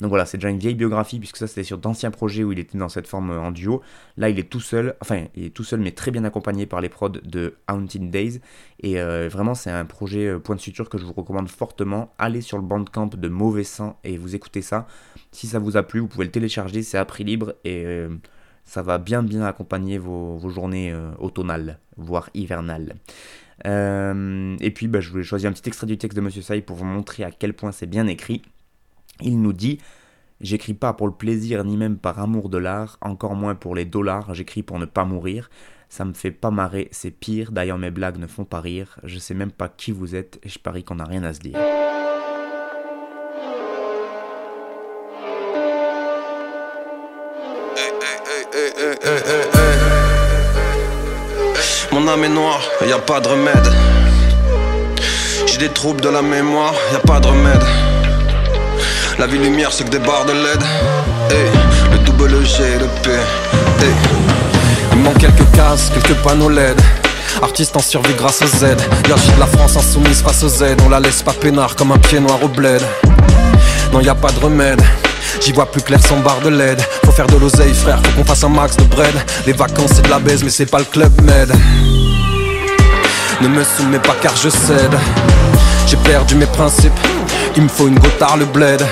Donc voilà, c'est déjà une vieille biographie puisque ça c'était sur d'anciens projets où il était dans cette forme en duo. Là, il est tout seul, enfin, il est tout seul mais très bien accompagné par les prods de Haunting Days. Et euh, vraiment, c'est un projet euh, point de suture que je vous recommande fortement. Allez sur le bandcamp de Mauvais Sang et vous écoutez ça. Si ça vous a plu, vous pouvez le télécharger, c'est à prix libre et euh, ça va bien bien accompagner vos, journées euh, automnales, voire hivernales. Euh, et puis bah, je voulais choisir un petit extrait du texte de Monsieur Sai pour vous montrer à quel point c'est bien écrit. Il nous dit J'écris pas pour le plaisir ni même par amour de l'art, encore moins pour les dollars, j'écris pour ne pas mourir. Ça me fait pas marrer, c'est pire, d'ailleurs mes blagues ne font pas rire, je sais même pas qui vous êtes et je parie qu'on n'a rien à se dire. Âme est y a pas de remède. J'ai des troubles de la mémoire, y a pas de remède. La vie lumière, c'est que des barres de LED. le double G le P. Il manque quelques cases, quelques panneaux LED. Artiste en survie grâce au Z. Y'a de la France insoumise face au Z. On la laisse pas peinard comme un pied noir au bled. Non, y a pas de remède. J'y vois plus clair sans barre de LED. Faut faire de l'oseille, frère, faut qu'on fasse un max de bread. Les vacances, c'est de la baise, mais c'est pas le club med. Ne me soumets pas car je cède. J'ai perdu mes principes. Il me faut une gotard le bled.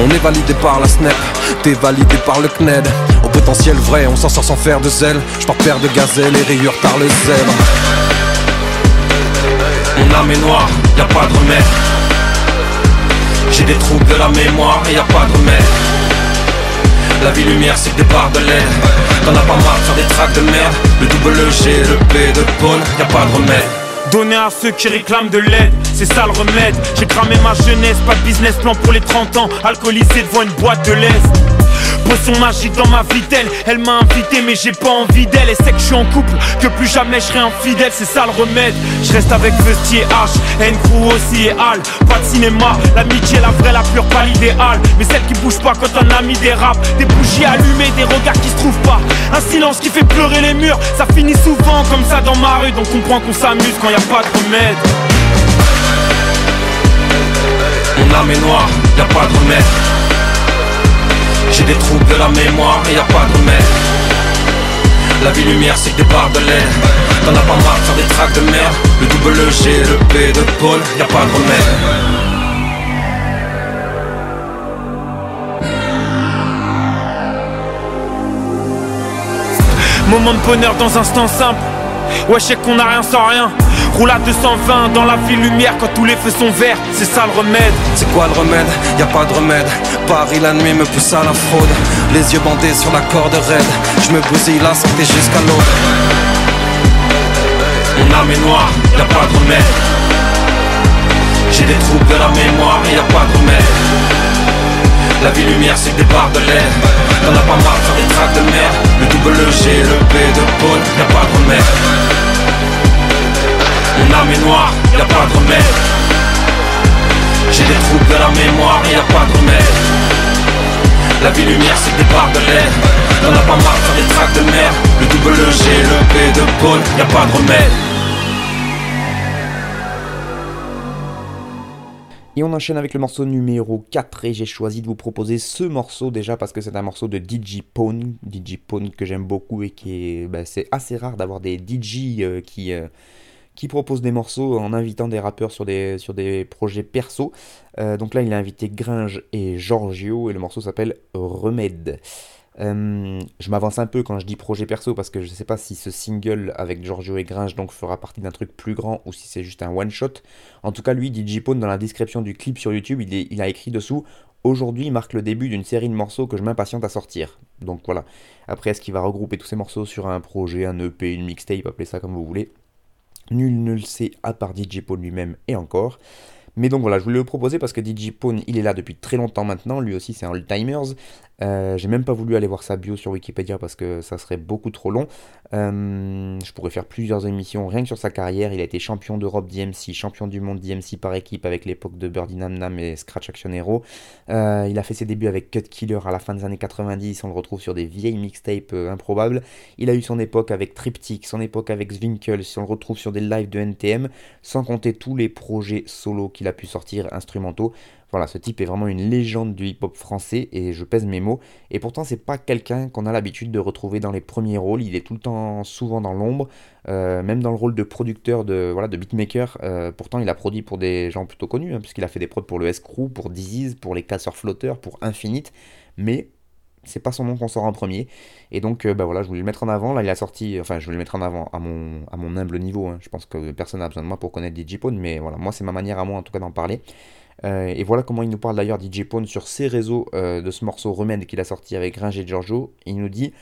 On est validé par la snap, t'es validé par le CNED. Au potentiel vrai, on s'en sort sans faire de zèle. J'pars perdre de gazelle et rayures par le zèbre. Mon âme est noire, y a pas de remède. J'ai des troubles de la mémoire et y a pas de remède. La vie lumière c'est que des barres de l'air T'en as pas marre de faire des tracks de merde Le double G, le P de Paul, y a pas de remède Donner à ceux qui réclament de l'aide, c'est ça le remède. J'ai cramé ma jeunesse, pas de business plan pour les 30 ans, alcoolisé devant une boîte de l'Est. Poisson magique dans ma vitelle, elle m'a invité mais j'ai pas envie d'elle. Et c'est que je suis en couple, que plus jamais je serai infidèle, c'est ça le remède. Je reste avec Festi et H, N crew aussi et Al. Pas de cinéma, l'amitié, la vraie, la pure, pas l'idéal. Mais celle qui bouge pas quand un ami dérape. Des bougies allumées, des regards qui se trouvent pas. Un silence qui fait pleurer les murs, ça finit souvent comme ça dans ma rue. Donc comprends qu'on s'amuse quand y a pas de remède. Mon âme est noire, y a pas de remède. J'ai des troubles de la mémoire et y a pas de remède. La vie lumière c'est que des barres de l'air T'en as pas marre de faire des tracks de merde Le double G, le P de Paul, y a pas de remède Moment de bonheur dans un instant simple. Ouais, je sais qu'on a rien sans rien. Roule à 220 dans la ville lumière quand tous les feux sont verts. C'est ça le remède. C'est quoi le remède? Y a pas de remède. Paris la nuit me pousse à la fraude. Les yeux bandés sur la corde raide. Je me bousille la santé jusqu'à l'autre. Mon âme est noire, y a pas de remède. J'ai des troubles de la mémoire y a pas de remède. La vie lumière c'est des barres de l'air. T'en as pas marre de faire des tracks de merde Le double G, le P de Paul, y a pas de remède. Mon âme est noire, y a pas de remède. J'ai des troubles de la mémoire et y a pas de remède. La vie lumière c'est des barres de l'air. T'en as pas marre de faire des tracks de merde Le double G, le P de Paul, y a pas de remède Et on enchaîne avec le morceau numéro 4 et j'ai choisi de vous proposer ce morceau déjà parce que c'est un morceau de DJ Pone, DJ Pone que j'aime beaucoup et qui est bah, c'est assez rare d'avoir des DJ euh, qui euh, qui proposent des morceaux en invitant des rappeurs sur des, sur des projets perso. Euh, donc là, il a invité Gringe et Giorgio et le morceau s'appelle Remède. Euh, je m'avance un peu quand je dis projet perso parce que je ne sais pas si ce single avec Giorgio et Gringe donc fera partie d'un truc plus grand ou si c'est juste un one shot. En tout cas, lui, DJ Pone, dans la description du clip sur YouTube, il, a écrit dessous Aujourd'hui marque le début d'une série de morceaux que je m'impatiente à sortir. Donc voilà. Après, est-ce qu'il va regrouper tous ces morceaux sur un projet, un EP, une mixtape, appelez ça comme vous voulez Nul ne le sait à part DJ Pone lui-même et encore. Mais donc voilà, je voulais le proposer parce que DJ Pone, il est là depuis très longtemps maintenant. Lui aussi, c'est un old-timers. Euh, J'ai même pas voulu aller voir sa bio sur Wikipédia parce que ça serait beaucoup trop long. Euh, je pourrais faire plusieurs émissions rien que sur sa carrière. Il a été champion d'Europe d'IMC, champion du monde d'IMC par équipe avec l'époque de Birdie Nam Nam et Scratch Action Hero. Euh, il a fait ses débuts avec Cut Killer à la fin des années 90. On le retrouve sur des vieilles mixtapes improbables. Il a eu son époque avec Triptych, son époque avec Zwinkels. On le retrouve sur des lives de NTM, sans compter tous les projets solo qu'il a pu sortir instrumentaux. Voilà, ce type est vraiment une légende du hip-hop français et je pèse mes mots. Et pourtant, c'est pas quelqu'un qu'on a l'habitude de retrouver dans les premiers rôles. Il est tout le temps souvent dans l'ombre, euh, même dans le rôle de producteur, de, voilà, de beatmaker. Euh, pourtant, il a produit pour des gens plutôt connus, hein, puisqu'il a fait des prods pour le S-Crew, pour Disease, pour les Casseurs Flotteurs, pour Infinite. Mais c'est pas son nom qu'on sort en premier. Et donc, euh, bah voilà, je voulais le mettre en avant. Là, il a sorti, enfin, je voulais le mettre en avant à mon, à mon humble niveau. hein. Je pense que personne n'a besoin de moi pour connaître DJ Pone, mais voilà, moi, c'est ma manière à moi, en tout cas, d'en parler. Euh, et voilà comment il nous parle d'ailleurs DJ Pone sur ses réseaux euh, de ce morceau Remède qu'il a sorti avec Gringe et Giorgio. Il nous dit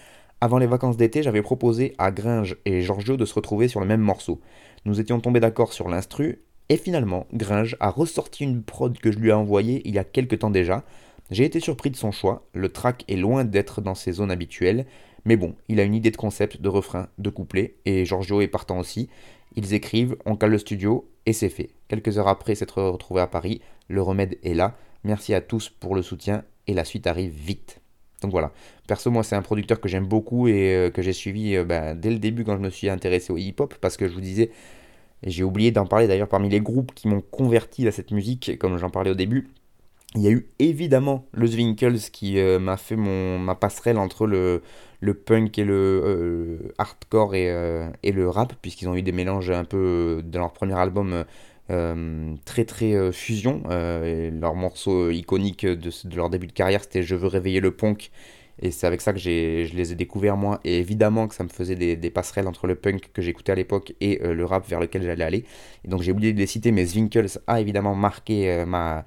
Avant les vacances d'été, j'avais proposé à Gringe et Giorgio de se retrouver sur le même morceau. Nous étions tombés d'accord sur l'instru, et finalement, Gringe a ressorti une prod que je lui ai envoyée il y a quelques temps déjà. J'ai été surpris de son choix, le track est loin d'être dans ses zones habituelles, mais bon, il a une idée de concept, de refrain, de couplet, et Giorgio est partant aussi. Ils écrivent, on cale le studio, et c'est fait. Quelques heures après s'être retrouvé à Paris, le remède est là. Merci à tous pour le soutien, et la suite arrive vite. Donc voilà. Perso, moi, c'est un producteur que j'aime beaucoup et euh, que j'ai suivi euh, bah, dès le début quand je me suis intéressé au hip-hop, parce que je vous disais, j'ai oublié d'en parler d'ailleurs parmi les groupes qui m'ont converti à cette musique, comme j'en parlais au début, Il y a eu évidemment le Zwinkels qui euh, m'a fait mon, ma passerelle entre le, le punk et le hardcore et, et, le rap, puisqu'ils ont eu des mélanges un peu dans leur premier album très très fusion. leur morceau iconique de, leur début de carrière, c'était Je veux réveiller le punk. Et c'est avec ça que je les ai découverts moi. Et évidemment que ça me faisait des, passerelles entre le punk que j'écoutais à l'époque et le rap vers lequel j'allais aller. Et donc j'ai oublié de les citer, mais Zwinkels a évidemment marqué ma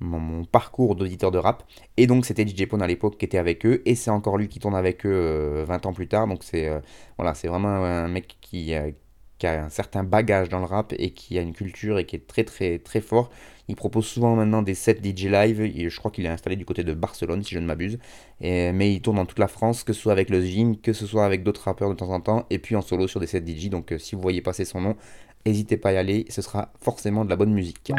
mon, parcours d'auditeur de rap. Et donc c'était DJ Pone à l'époque qui était avec eux, et c'est encore lui qui tourne avec eux 20 euh, ans plus tard. Donc c'est euh, voilà, c'est vraiment un mec qui, euh, qui, a un certain bagage dans le rap et qui a une culture et qui est très très très fort. Il propose souvent maintenant des sets DJ live. Je crois qu'il est installé du côté de Barcelone si je ne m'abuse. Mais il tourne dans toute la France, que ce soit avec le Zing, que ce soit avec d'autres rappeurs de temps en temps, et puis en solo sur des sets DJ. Donc si vous voyez passer son nom, n'hésitez pas à y aller. Ce sera forcément de la bonne musique.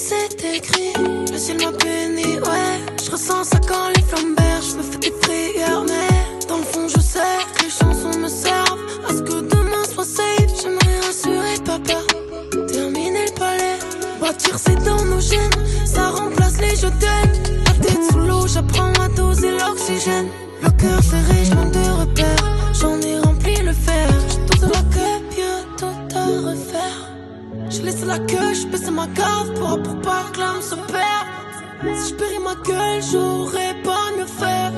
C'est écrit. Le ciel m'a béni, ouais. Je ressens ça quand les flammes je me fais des prières, mais dans le fond, je sais que les chansons me servent à ce que demain soit safe. J'aimerais rassurer papa, terminer le palais. Bâtir, c'est dans nos gènes, ça remplace les je t'aime. La tête sous l'eau, j'apprends à doser l'oxygène. Le cœur serré, Je laisse la queue, je baisse ma cave pour, pour pas que l'âme se. Si je péris ma gueule, j'aurais pas mieux faire.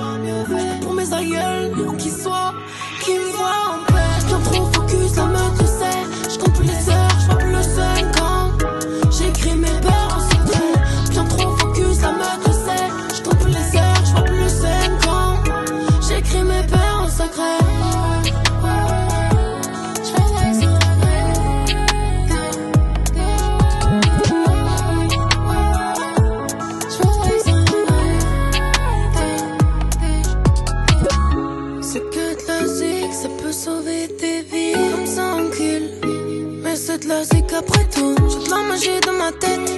Pour mes aïeuls, qui soient, qui me voient en paix. Bien trop focus, meute le sait. Je compte plus les heures, après tout. J'ai de la dans ma tête.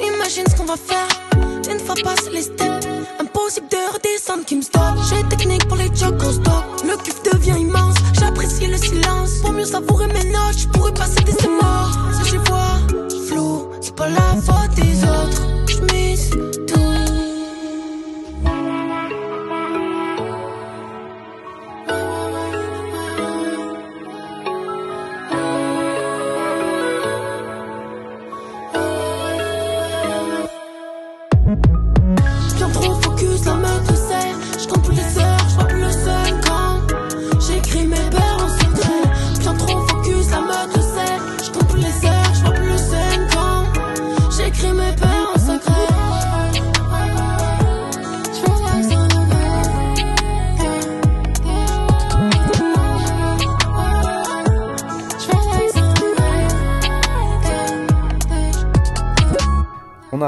Imagine ce qu'on va faire. Une fois passé les steps, impossible de redescendre qui me stoppe. J'ai technique pour les jokes en stock. Le kiff devient immense. J'apprécie le silence. Pour mieux savourer mes notes,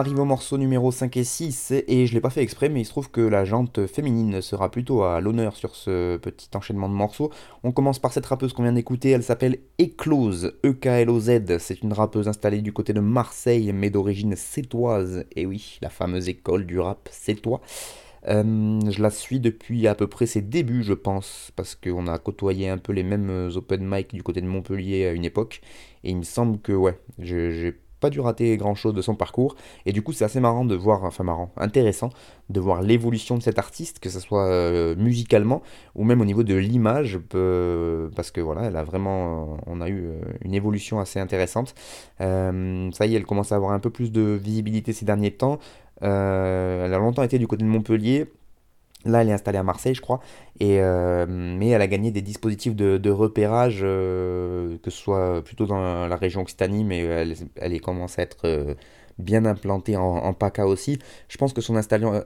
arrive au morceau numéro 5 et 6 et je l'ai pas fait exprès mais il se trouve que la jante féminine sera plutôt à l'honneur sur ce petit enchaînement de morceaux. On commence par cette rappeuse qu'on vient d'écouter, elle s'appelle Eclose, E-K-L-O-Z, c'est une rappeuse installée du côté de Marseille mais d'origine sétoise, et oui, la fameuse école du rap sétois. Euh, je la suis depuis à peu près ses débuts, je pense, parce qu'on a côtoyé un peu les mêmes open mic du côté de Montpellier à une époque. Et il me semble que, ouais, j'ai pas dû rater grand chose de son parcours. Et du coup, c'est assez marrant de voir, enfin marrant, intéressant de voir l'évolution de cet artiste, que ce soit euh, musicalement ou même au niveau de l'image, parce que voilà, elle a vraiment, on a eu euh, une évolution assez intéressante. Euh, ça y est, elle commence à avoir un peu plus de visibilité ces derniers temps. elle a longtemps été du côté de Montpellier. Là, elle est installée à Marseille, je crois, euh, mais elle a gagné des dispositifs de, repérage, euh, que ce soit plutôt dans la région Occitanie, mais elle, commencé à être euh, bien implantée en, PACA aussi. Je pense que son,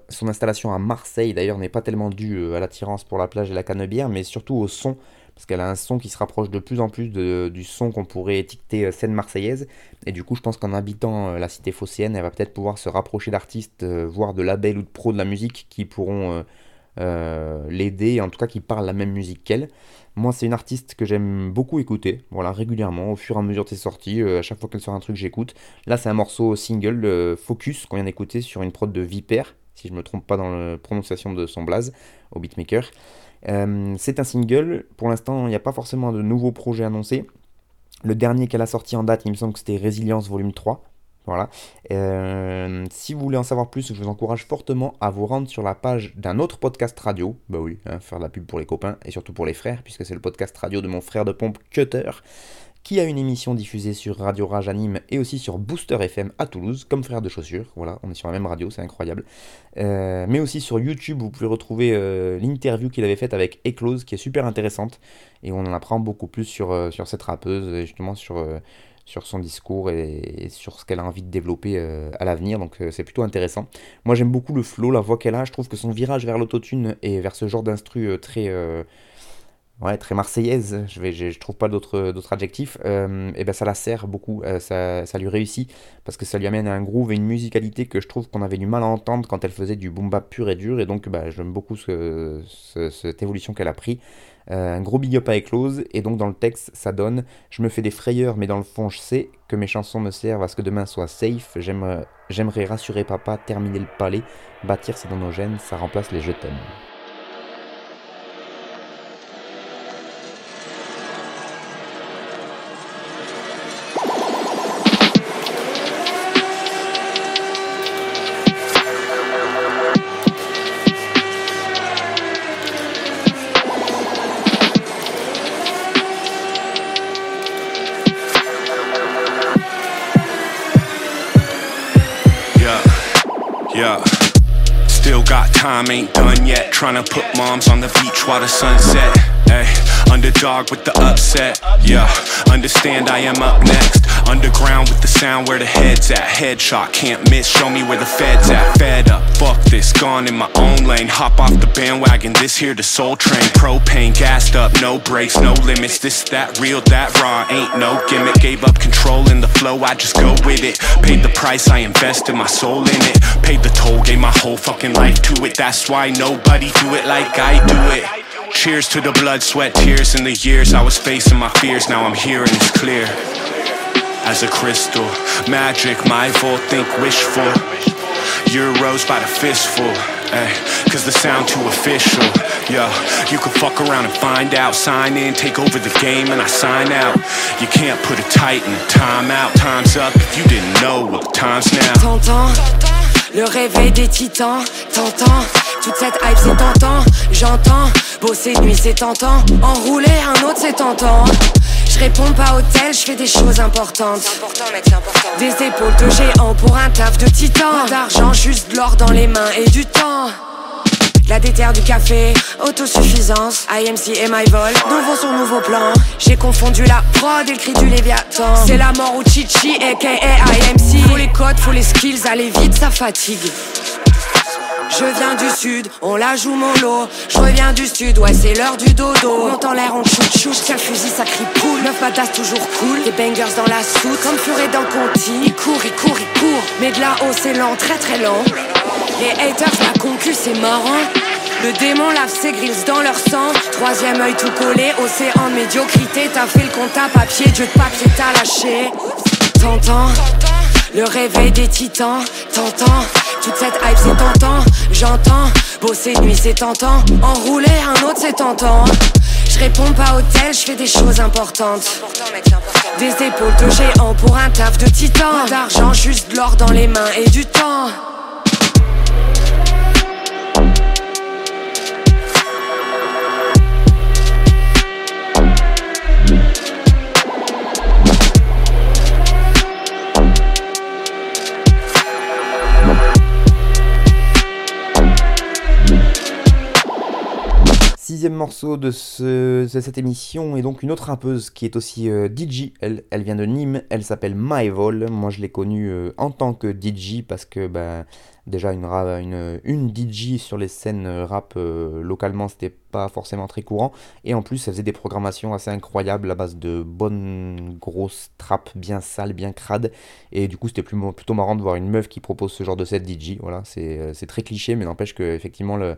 son installation à Marseille, d'ailleurs, n'est pas tellement due à l'attirance pour la plage et la canebière, mais surtout au son, parce qu'elle a un son qui se rapproche de plus en plus du son qu'on pourrait étiqueter scène marseillaise. Et du coup, je pense qu'en habitant la cité phocéenne, elle va peut-être pouvoir se rapprocher d'artistes, voire de labels ou de pros de la musique qui pourront l'aider, en tout cas qui parle la même musique qu'elle. Moi, c'est une artiste que j'aime beaucoup écouter, voilà, régulièrement, au fur et à mesure de ses sorties. à chaque fois qu'elle sort un truc, j'écoute. Là, c'est un morceau single, Focus, qu'on vient d'écouter sur une prod de Viper, si je ne me trompe pas dans la prononciation de son blaze, au beatmaker. c'est un single, pour l'instant, il n'y a pas forcément de nouveaux projets annoncés. Le dernier qu'elle a sorti en date, il me semble que c'était Résilience Volume 3. Voilà. Euh, si vous voulez en savoir plus, je vous encourage fortement à vous rendre sur la page d'un autre podcast radio. Bah oui, hein, faire de la pub pour les copains et surtout pour les frères, puisque c'est le podcast radio de mon frère de pompe Cutter qui a une émission diffusée sur Radio Rage Anime et aussi sur Booster FM à Toulouse, comme frère de chaussures. Voilà, on est sur la même radio, c'est incroyable. Euh, mais aussi sur YouTube, vous pouvez retrouver euh, l'interview qu'il avait faite avec Eclose, qui est super intéressante. Et on en apprend beaucoup plus sur, sur cette rappeuse, justement sur, sur son discours et, sur ce qu'elle a envie de développer à l'avenir. Donc c'est plutôt intéressant. Moi j'aime beaucoup le flow, la voix qu'elle a. Je trouve que son virage vers l'autotune et vers ce genre d'instru très ouais, très marseillaise, je vais, je, trouve pas d'autres, adjectifs, euh, et ben ça la sert beaucoup, euh, ça, ça, lui réussit, parce que ça lui amène un groove et une musicalité que je trouve qu'on avait du mal à entendre quand elle faisait du boom bap pur et dur, et donc bah, j'aime beaucoup ce, cette évolution qu'elle a pris. Euh, un gros big up à Eclose, et donc dans le texte, ça donne Je me fais des frayeurs, mais dans le fond, je sais que mes chansons me servent à ce que demain soit safe. J'aimerais, j'aimerais rassurer papa, terminer le palais, bâtir c'est dans nos gènes, ça remplace les je t'aime. Put moms on the beach while the sun set underdog with the upset. Yeah, understand I am up next. Underground with the sound where the head's at. Headshot, can't miss. Show me where the fed's at. Fed up, fuck this. Gone in my own lane. Hop off the bandwagon. This here the soul train. Propane, gassed up, no brakes, no limits. This, that, real, that raw. Ain't no gimmick. Gave up control in the flow. I just go with it. Paid the price, I invested my soul in it. Paid the toll, gave my whole fucking life to it. That's why nobody do it like I do it. Cheers to the blood, sweat, tears, and the years I was facing my fears. Now I'm here and it's clear as a crystal. Magic, my fault, think wishful. Euros by the fistful. Ay, eh? Cause the sound too official. Yo, you can fuck around and find out. Sign in, take over the game, and I sign out. You can't put a tight in a timeout. Time's up if you didn't know. Well, the time's now. T'entends le réveil des titans. T'entends toute cette hype, c'est tentant. J'entends bosser nuit, c'est tentant. Enrouler un autre, c'est tentant. Je réponds pas au tel, je fais des choses importantes. Des épaules de géant pour un taf de titan. D'argent, juste de l'or dans les mains et du temps. La déterre du café, autosuffisance, IMC et my vol, nouveau son nouveau plan. J'ai confondu la prod et le cri du Léviathan. C'est la mort ou Chichi, aka IMC. Faut les codes, faut les skills, aller vite, ça fatigue. Je viens du sud, on la joue mollo. Je reviens du sud, ouais, c'est l'heure du dodo. Monte en l'air, on shoot shoot. Tiens, fusil, ça crie poule. Neuf badass toujours cool. Des bangers dans la soute, comme Furé dans Conti. Il court, il court, il court. Mais de là-haut, c'est lent, très très lent. Les haters, la concu, c'est marrant. Le démon lave ses grilles dans leur sang. Troisième œil tout collé, océan de médiocrité. T'as fait le compte à papier, Dieu de papier t'a lâché. T'entends? Le réveil des titans, t'entends? Toute cette hype c'est tentant, j'entends Bosser nuit c'est tentant, enrouler un autre c'est tentant je réponds pas au tel, je fais des choses importantes. Des épaules de géant pour un taf de titan. D'argent, juste de l'or dans les mains et du temps. Sixième morceau de, ce, cette émission est donc une autre rappeuse qui est aussi euh, DJ. Elle, vient de Nîmes, elle s'appelle Maevol. Moi je l'ai connue euh, en tant que DJ parce que bah, déjà une DJ sur les scènes euh, rap localement c'était pas forcément très courant. Et en plus elle faisait des programmations assez incroyables à base de bonnes grosses trappes bien sales, bien crades. Et du coup c'était plutôt marrant de voir une meuf qui propose ce genre de set DJ. Voilà, c'est très cliché mais n'empêche que effectivement le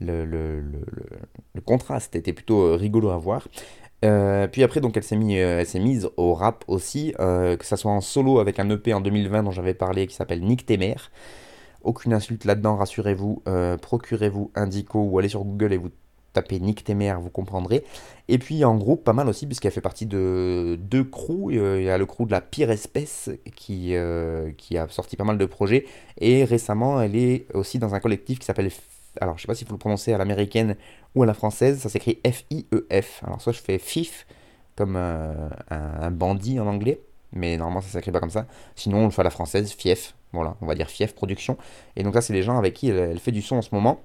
le, le, le, contraste était plutôt rigolo à voir. puis après, donc, elle s'est, mis, elle s'est mise au rap aussi, que ça soit en solo avec un EP en 2020 dont j'avais parlé qui s'appelle Nick Temer. Aucune insulte là-dedans, rassurez-vous. procurez-vous Indico ou allez sur Google et vous tapez Nick Temer, vous comprendrez. Et puis en groupe, pas mal aussi, puisqu'elle fait partie de deux crews. Euh, il y a le crew de la pire espèce qui, euh, qui a sorti pas mal de projets. Et récemment, elle est aussi dans un collectif qui s'appelle. Alors, je sais pas si vous le prononcez à l'américaine ou à la française, ça s'écrit F-I-E-F. E Alors, soit je fais FIF, comme euh, un, bandit en anglais, mais normalement ça s'écrit pas comme ça. Sinon, on le fait à la française, FIEF. Voilà, on va dire FIEF Production. Et donc, là, c'est les gens avec qui elle fait du son en ce moment.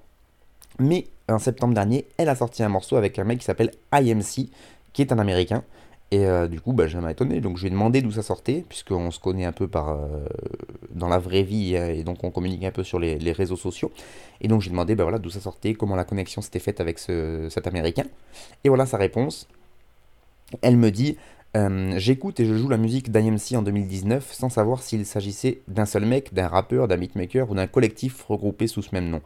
Mais en septembre dernier, elle a sorti un morceau avec un mec qui s'appelle IMC, qui est un américain. Et euh, du coup, bah, je m'a étonné. Donc, je lui ai demandé d'où ça sortait, puisqu'on se connaît un peu par, euh, dans la vraie vie, euh, et donc on communique un peu sur les, réseaux sociaux. Et donc, j'ai demandé bah, voilà, d'où ça sortait, comment la connexion s'était faite avec cet américain. Et voilà sa réponse. Elle me dit J'écoute et je joue la musique d'IMC en 2019 sans savoir s'il s'agissait d'un seul mec, d'un rappeur, d'un beatmaker ou d'un collectif regroupé sous ce même nom.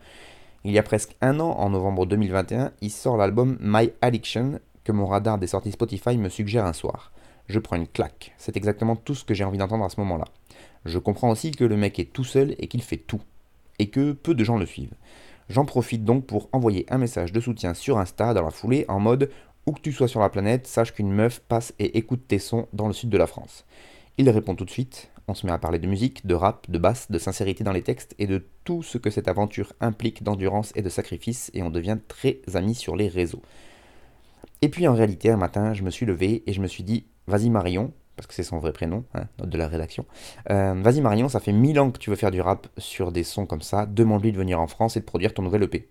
Il y a presque un an, en novembre 2021, il sort l'album My Addiction que mon radar des sorties Spotify me suggère un soir. Je prends une claque, c'est exactement tout ce que j'ai envie d'entendre à ce moment-là. Je comprends aussi que le mec est tout seul et qu'il fait tout, et que peu de gens le suivent. J'en profite donc pour envoyer un message de soutien sur Insta dans la foulée en mode où que tu sois sur la planète, sache qu'une meuf passe et écoute tes sons dans le sud de la France. Il répond tout de suite, on se met à parler de musique, de rap, de basse, de sincérité dans les textes et de tout ce que cette aventure implique d'endurance et de sacrifice et on devient très amis sur les réseaux. Et puis en réalité, un matin, je me suis levé et je me suis dit, vas-y Marion, parce que c'est son vrai prénom, hein, de la rédaction. Euh, vas-y Marion, ça fait mille ans que tu veux faire du rap sur des sons comme ça, demande-lui de venir en France et de produire ton nouvel EP.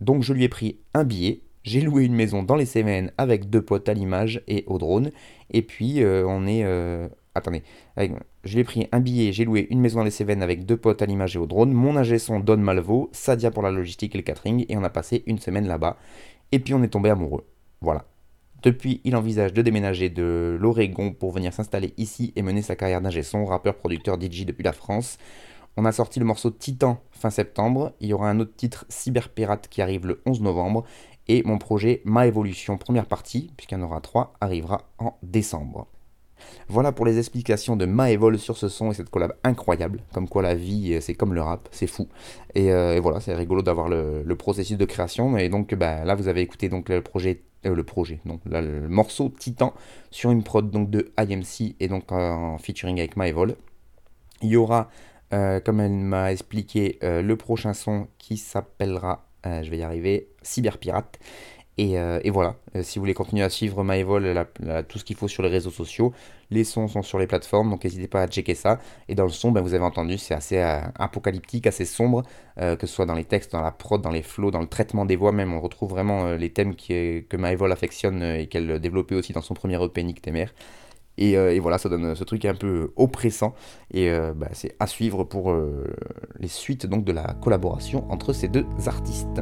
Donc je lui ai pris un billet, j'ai loué une maison dans les Cévennes avec deux potes à l'image et au drone, et puis euh, on est euh, attendez, je l'ai pris un billet, j'ai loué une maison dans les Cévennes avec deux potes à l'image et au drone, mon ingé son Don Malvo, Sadia pour la logistique et le catering, et on a passé une semaine là-bas. Et puis on est tombé amoureux. Voilà. Depuis, il envisage de déménager de l'Oregon pour venir s'installer ici et mener sa carrière d'ingé son, rappeur, producteur, DJ depuis la France. On a sorti le morceau Titan fin septembre, il y aura un autre titre Cyberpirate qui arrive le 11 novembre, et mon projet Ma Évolution première partie, puisqu'il y en aura trois, arrivera en décembre. Voilà pour les explications de Maevol sur ce son et cette collab incroyable. Comme quoi la vie, euh, c'est comme le rap, c'est fou. Et, euh, voilà, c'est rigolo d'avoir le, processus de création. Et donc bah, là, vous avez écouté donc le projet, euh, le projet, le morceau Titan sur une prod donc de IMC et donc en featuring avec Maevol. Il y aura, comme elle m'a expliqué, le prochain son qui s'appellera, je vais y arriver, Cyberpirate. Euh, et, voilà, euh, si vous voulez continuer à suivre MyVol, tout ce qu'il faut sur les réseaux sociaux, les sons sont sur les plateformes, donc n'hésitez pas à checker ça. Et dans le son, ben, vous avez entendu, c'est assez euh, apocalyptique, assez sombre, que ce soit dans les textes, dans la prod, dans les flows, dans le traitement des voix même. On retrouve vraiment les thèmes qui, que MyVol affectionne et qu'elle développait aussi dans son premier EP Nick Temer. Et, voilà, ça donne ce truc un peu oppressant. Et ben, c'est à suivre pour les suites donc, de la collaboration entre ces deux artistes.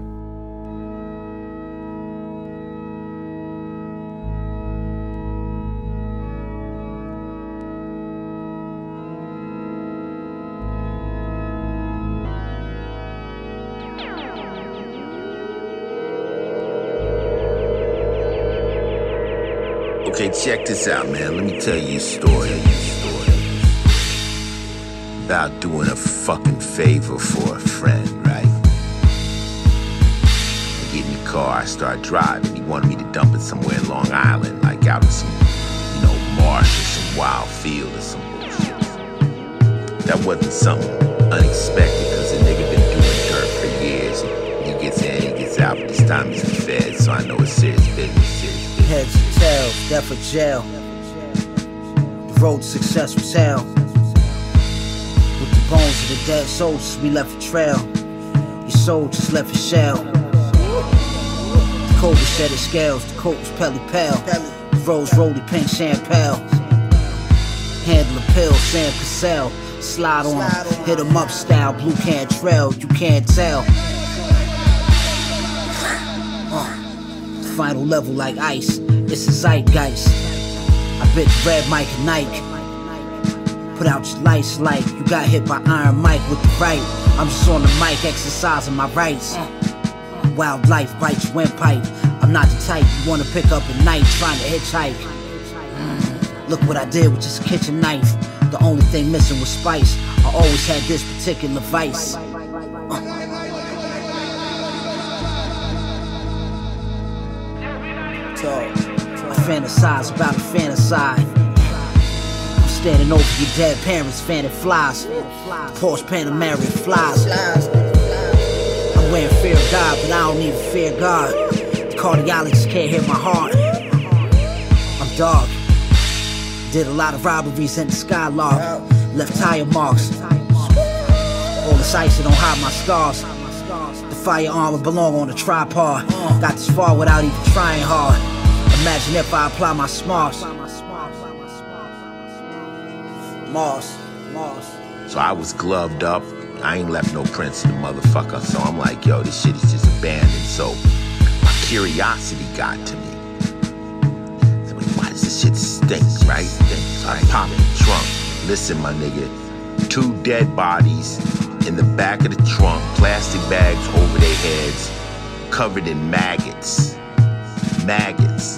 Okay, check this out, man. Let me tell you a story. About doing a fucking favor for a friend, right? I get in the car, I start driving. He wanted me to dump it somewhere in Long Island, like out in some, you know, marsh or some wild field or some bullshit. That wasn't something unexpected, because the nigga been doing dirt for years. He gets in, he gets out, but this time he's the fed, so I know it's serious business, Heads tails, death or jail. The road to success was hell. With the bones of the dead soldiers, we left a trail. Your soul just left a shell. The cobra shed its scales, the coat was pelly pale. The rose rolled pink champagne. Handle a pill, Sam Cassell. Slide on hit him up style, blue can trail, you can't tell. Final level like ice. It's a zeitgeist. I bet Red Mike Nike. Put out your lights like you got hit by Iron Mike with the right. I'm just on the mic exercising my rights. wildlife bites your windpipe. I'm not the type you wanna pick up at night trying to hitchhike. Look what I did with this kitchen knife. The only thing missing was spice. I always had this particular vice. Fantasize about a fantasy. I'm standing over your dead parents, fanning flies. Porsche Panamera flies. I'm wearing fear of God, but I don't even fear God. The cardiologist can't hear my heart. I'm dark. Did a lot of robberies in the skylark. Left tire marks. All this ice, it don't hide my scars. The firearm would belong on a tripod. Got this far without even trying hard. Imagine if I apply my smarts. Moss, Moss. So I was gloved up. I ain't left no prints in the motherfucker. So I'm like, yo, this shit is just abandoned. So my curiosity got to me. Like, why does this shit stink, right? So I pop the trunk. Listen, my nigga. Two dead bodies in the back of the trunk, plastic bags over their heads, covered in maggots. Maggots.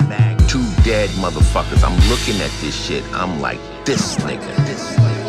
Two dead motherfuckers. I'm looking at this shit. I'm like, this nigga. This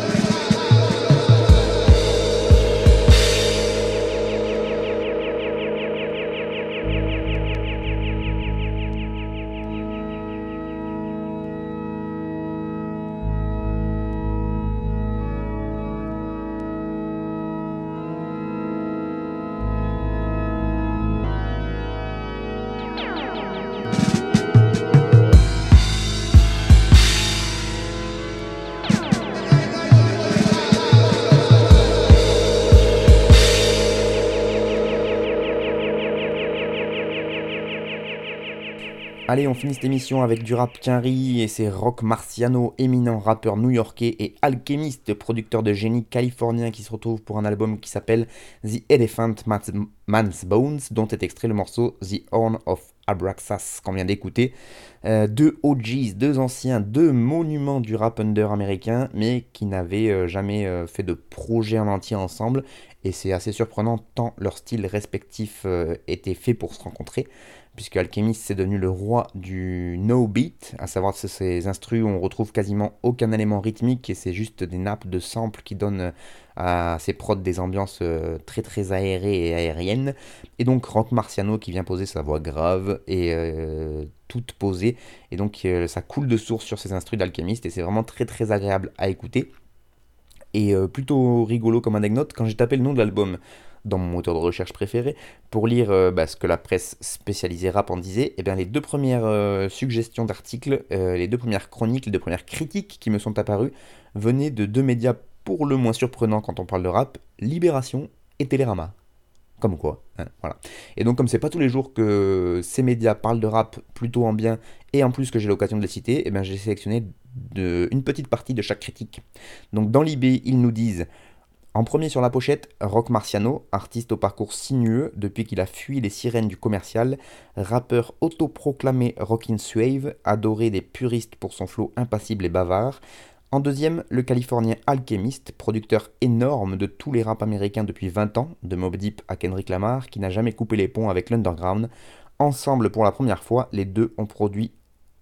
Allez, on finit cette émission avec du rap Quinry et c'est Rock Marciano, éminent rappeur new-yorkais et alchimiste, producteur de génie californien qui se retrouve pour un album qui s'appelle The Elephant Man's Bones, dont est extrait le morceau The Horn of Abraxas qu'on vient d'écouter. Euh, deux OGs, deux anciens, deux monuments du rap under américain, mais qui n'avaient euh, jamais euh, fait de projet en entier ensemble. Et c'est assez surprenant tant leurs styles respectifs euh, étaient faits pour se rencontrer puisque Alchemist c'est devenu le roi du no beat, à savoir ces instrus où on retrouve quasiment aucun élément rythmique et c'est juste des nappes de samples qui donnent à ces prods des ambiances euh, très très aérées et aériennes. Et donc Rock Marciano qui vient poser sa voix grave et euh, toute posée, et donc euh, ça coule de source sur ces instrus d'Alchemist et c'est vraiment très très agréable à écouter. Et euh, plutôt rigolo comme anecdote, quand j'ai tapé le nom de l'album dans mon moteur de recherche préféré pour lire euh, bah, ce que la presse spécialisée rap en disait, et bien les deux premières euh, suggestions d'articles, les deux premières chroniques, les deux premières critiques qui me sont apparues venaient de deux médias pour le moins surprenants quand on parle de rap, Libération et Télérama. Comme quoi, hein, voilà. Et donc comme c'est pas tous les jours que ces médias parlent de rap plutôt en bien et en plus que j'ai l'occasion de les citer, bien j'ai sélectionné une petite partie de chaque critique. Donc dans l'IB, ils nous disent en premier sur la pochette, Rock Marciano, artiste au parcours sinueux depuis qu'il a fui les sirènes du commercial, rappeur autoproclamé rockin' suave, adoré des puristes pour son flow impassible et bavard. En deuxième, le californien Alchemist, producteur énorme de tous les raps américains depuis 20 ans, de Mob Deep à Kendrick Lamar, qui n'a jamais coupé les ponts avec l'underground. Ensemble, pour la première fois, les deux ont produit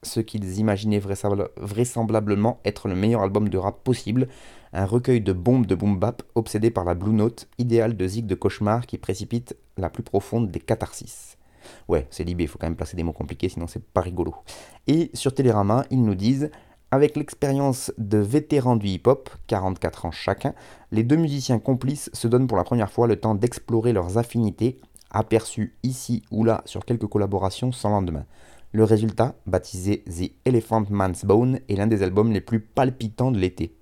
ce qu'ils imaginaient vraisemblablement être le meilleur album de rap possible, un recueil de bombes de boom bap obsédé par la Blue Note, idéal de zig de cauchemar qui précipite la plus profonde des catharsis. Ouais, c'est libé, il faut quand même placer des mots compliqués, sinon c'est pas rigolo. Et sur Télérama, ils nous disent avec l'expérience de vétérans du hip-hop, 44 ans chacun, les deux musiciens complices se donnent pour la première fois le temps d'explorer leurs affinités, aperçues ici ou là sur quelques collaborations sans lendemain. Le résultat, baptisé The Elephant Man's Bone, est l'un des albums les plus palpitants de l'été.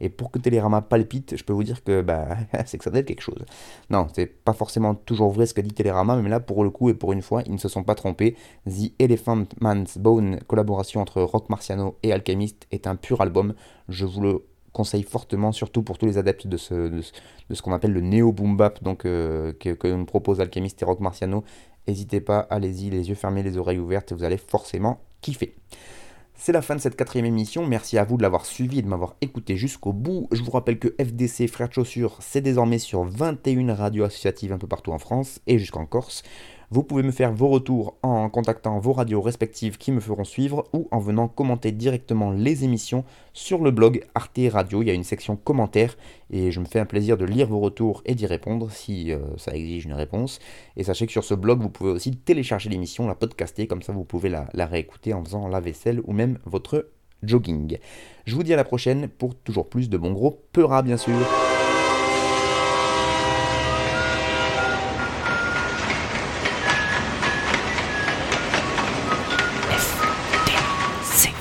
Et pour que Télérama palpite, je peux vous dire que bah, c'est que ça doit être quelque chose. Non, c'est pas forcément toujours vrai ce qu'a dit Télérama, mais là, pour le coup et pour une fois, ils ne se sont pas trompés. The Elephant Man's Bone, collaboration entre Rock Marciano et Alchemist, est un pur album. Je vous le conseille fortement, surtout pour tous les adeptes de ce, qu'on appelle le néo boom bap, donc euh, que, nous propose Alchemist et Rock Marciano. N'hésitez pas, allez-y, les yeux fermés, les oreilles ouvertes, vous allez forcément kiffer. C'est la fin de cette quatrième émission. Merci à vous de l'avoir suivi et de m'avoir écouté jusqu'au bout. Je vous rappelle que FDC Frères de Chaussures, c'est désormais sur 21 radios associatives un peu partout en France et jusqu'en Corse. Vous pouvez me faire vos retours en contactant vos radios respectives qui me feront suivre ou en venant commenter directement les émissions sur le blog Arte Radio. Il y a une section commentaires et je me fais un plaisir de lire vos retours et d'y répondre si euh, ça exige une réponse. Et sachez que sur ce blog, vous pouvez aussi télécharger l'émission, la podcaster, comme ça vous pouvez la, la réécouter en faisant la vaisselle ou même votre jogging. Je vous dis à la prochaine pour toujours plus de bons gros peuras bien sûr.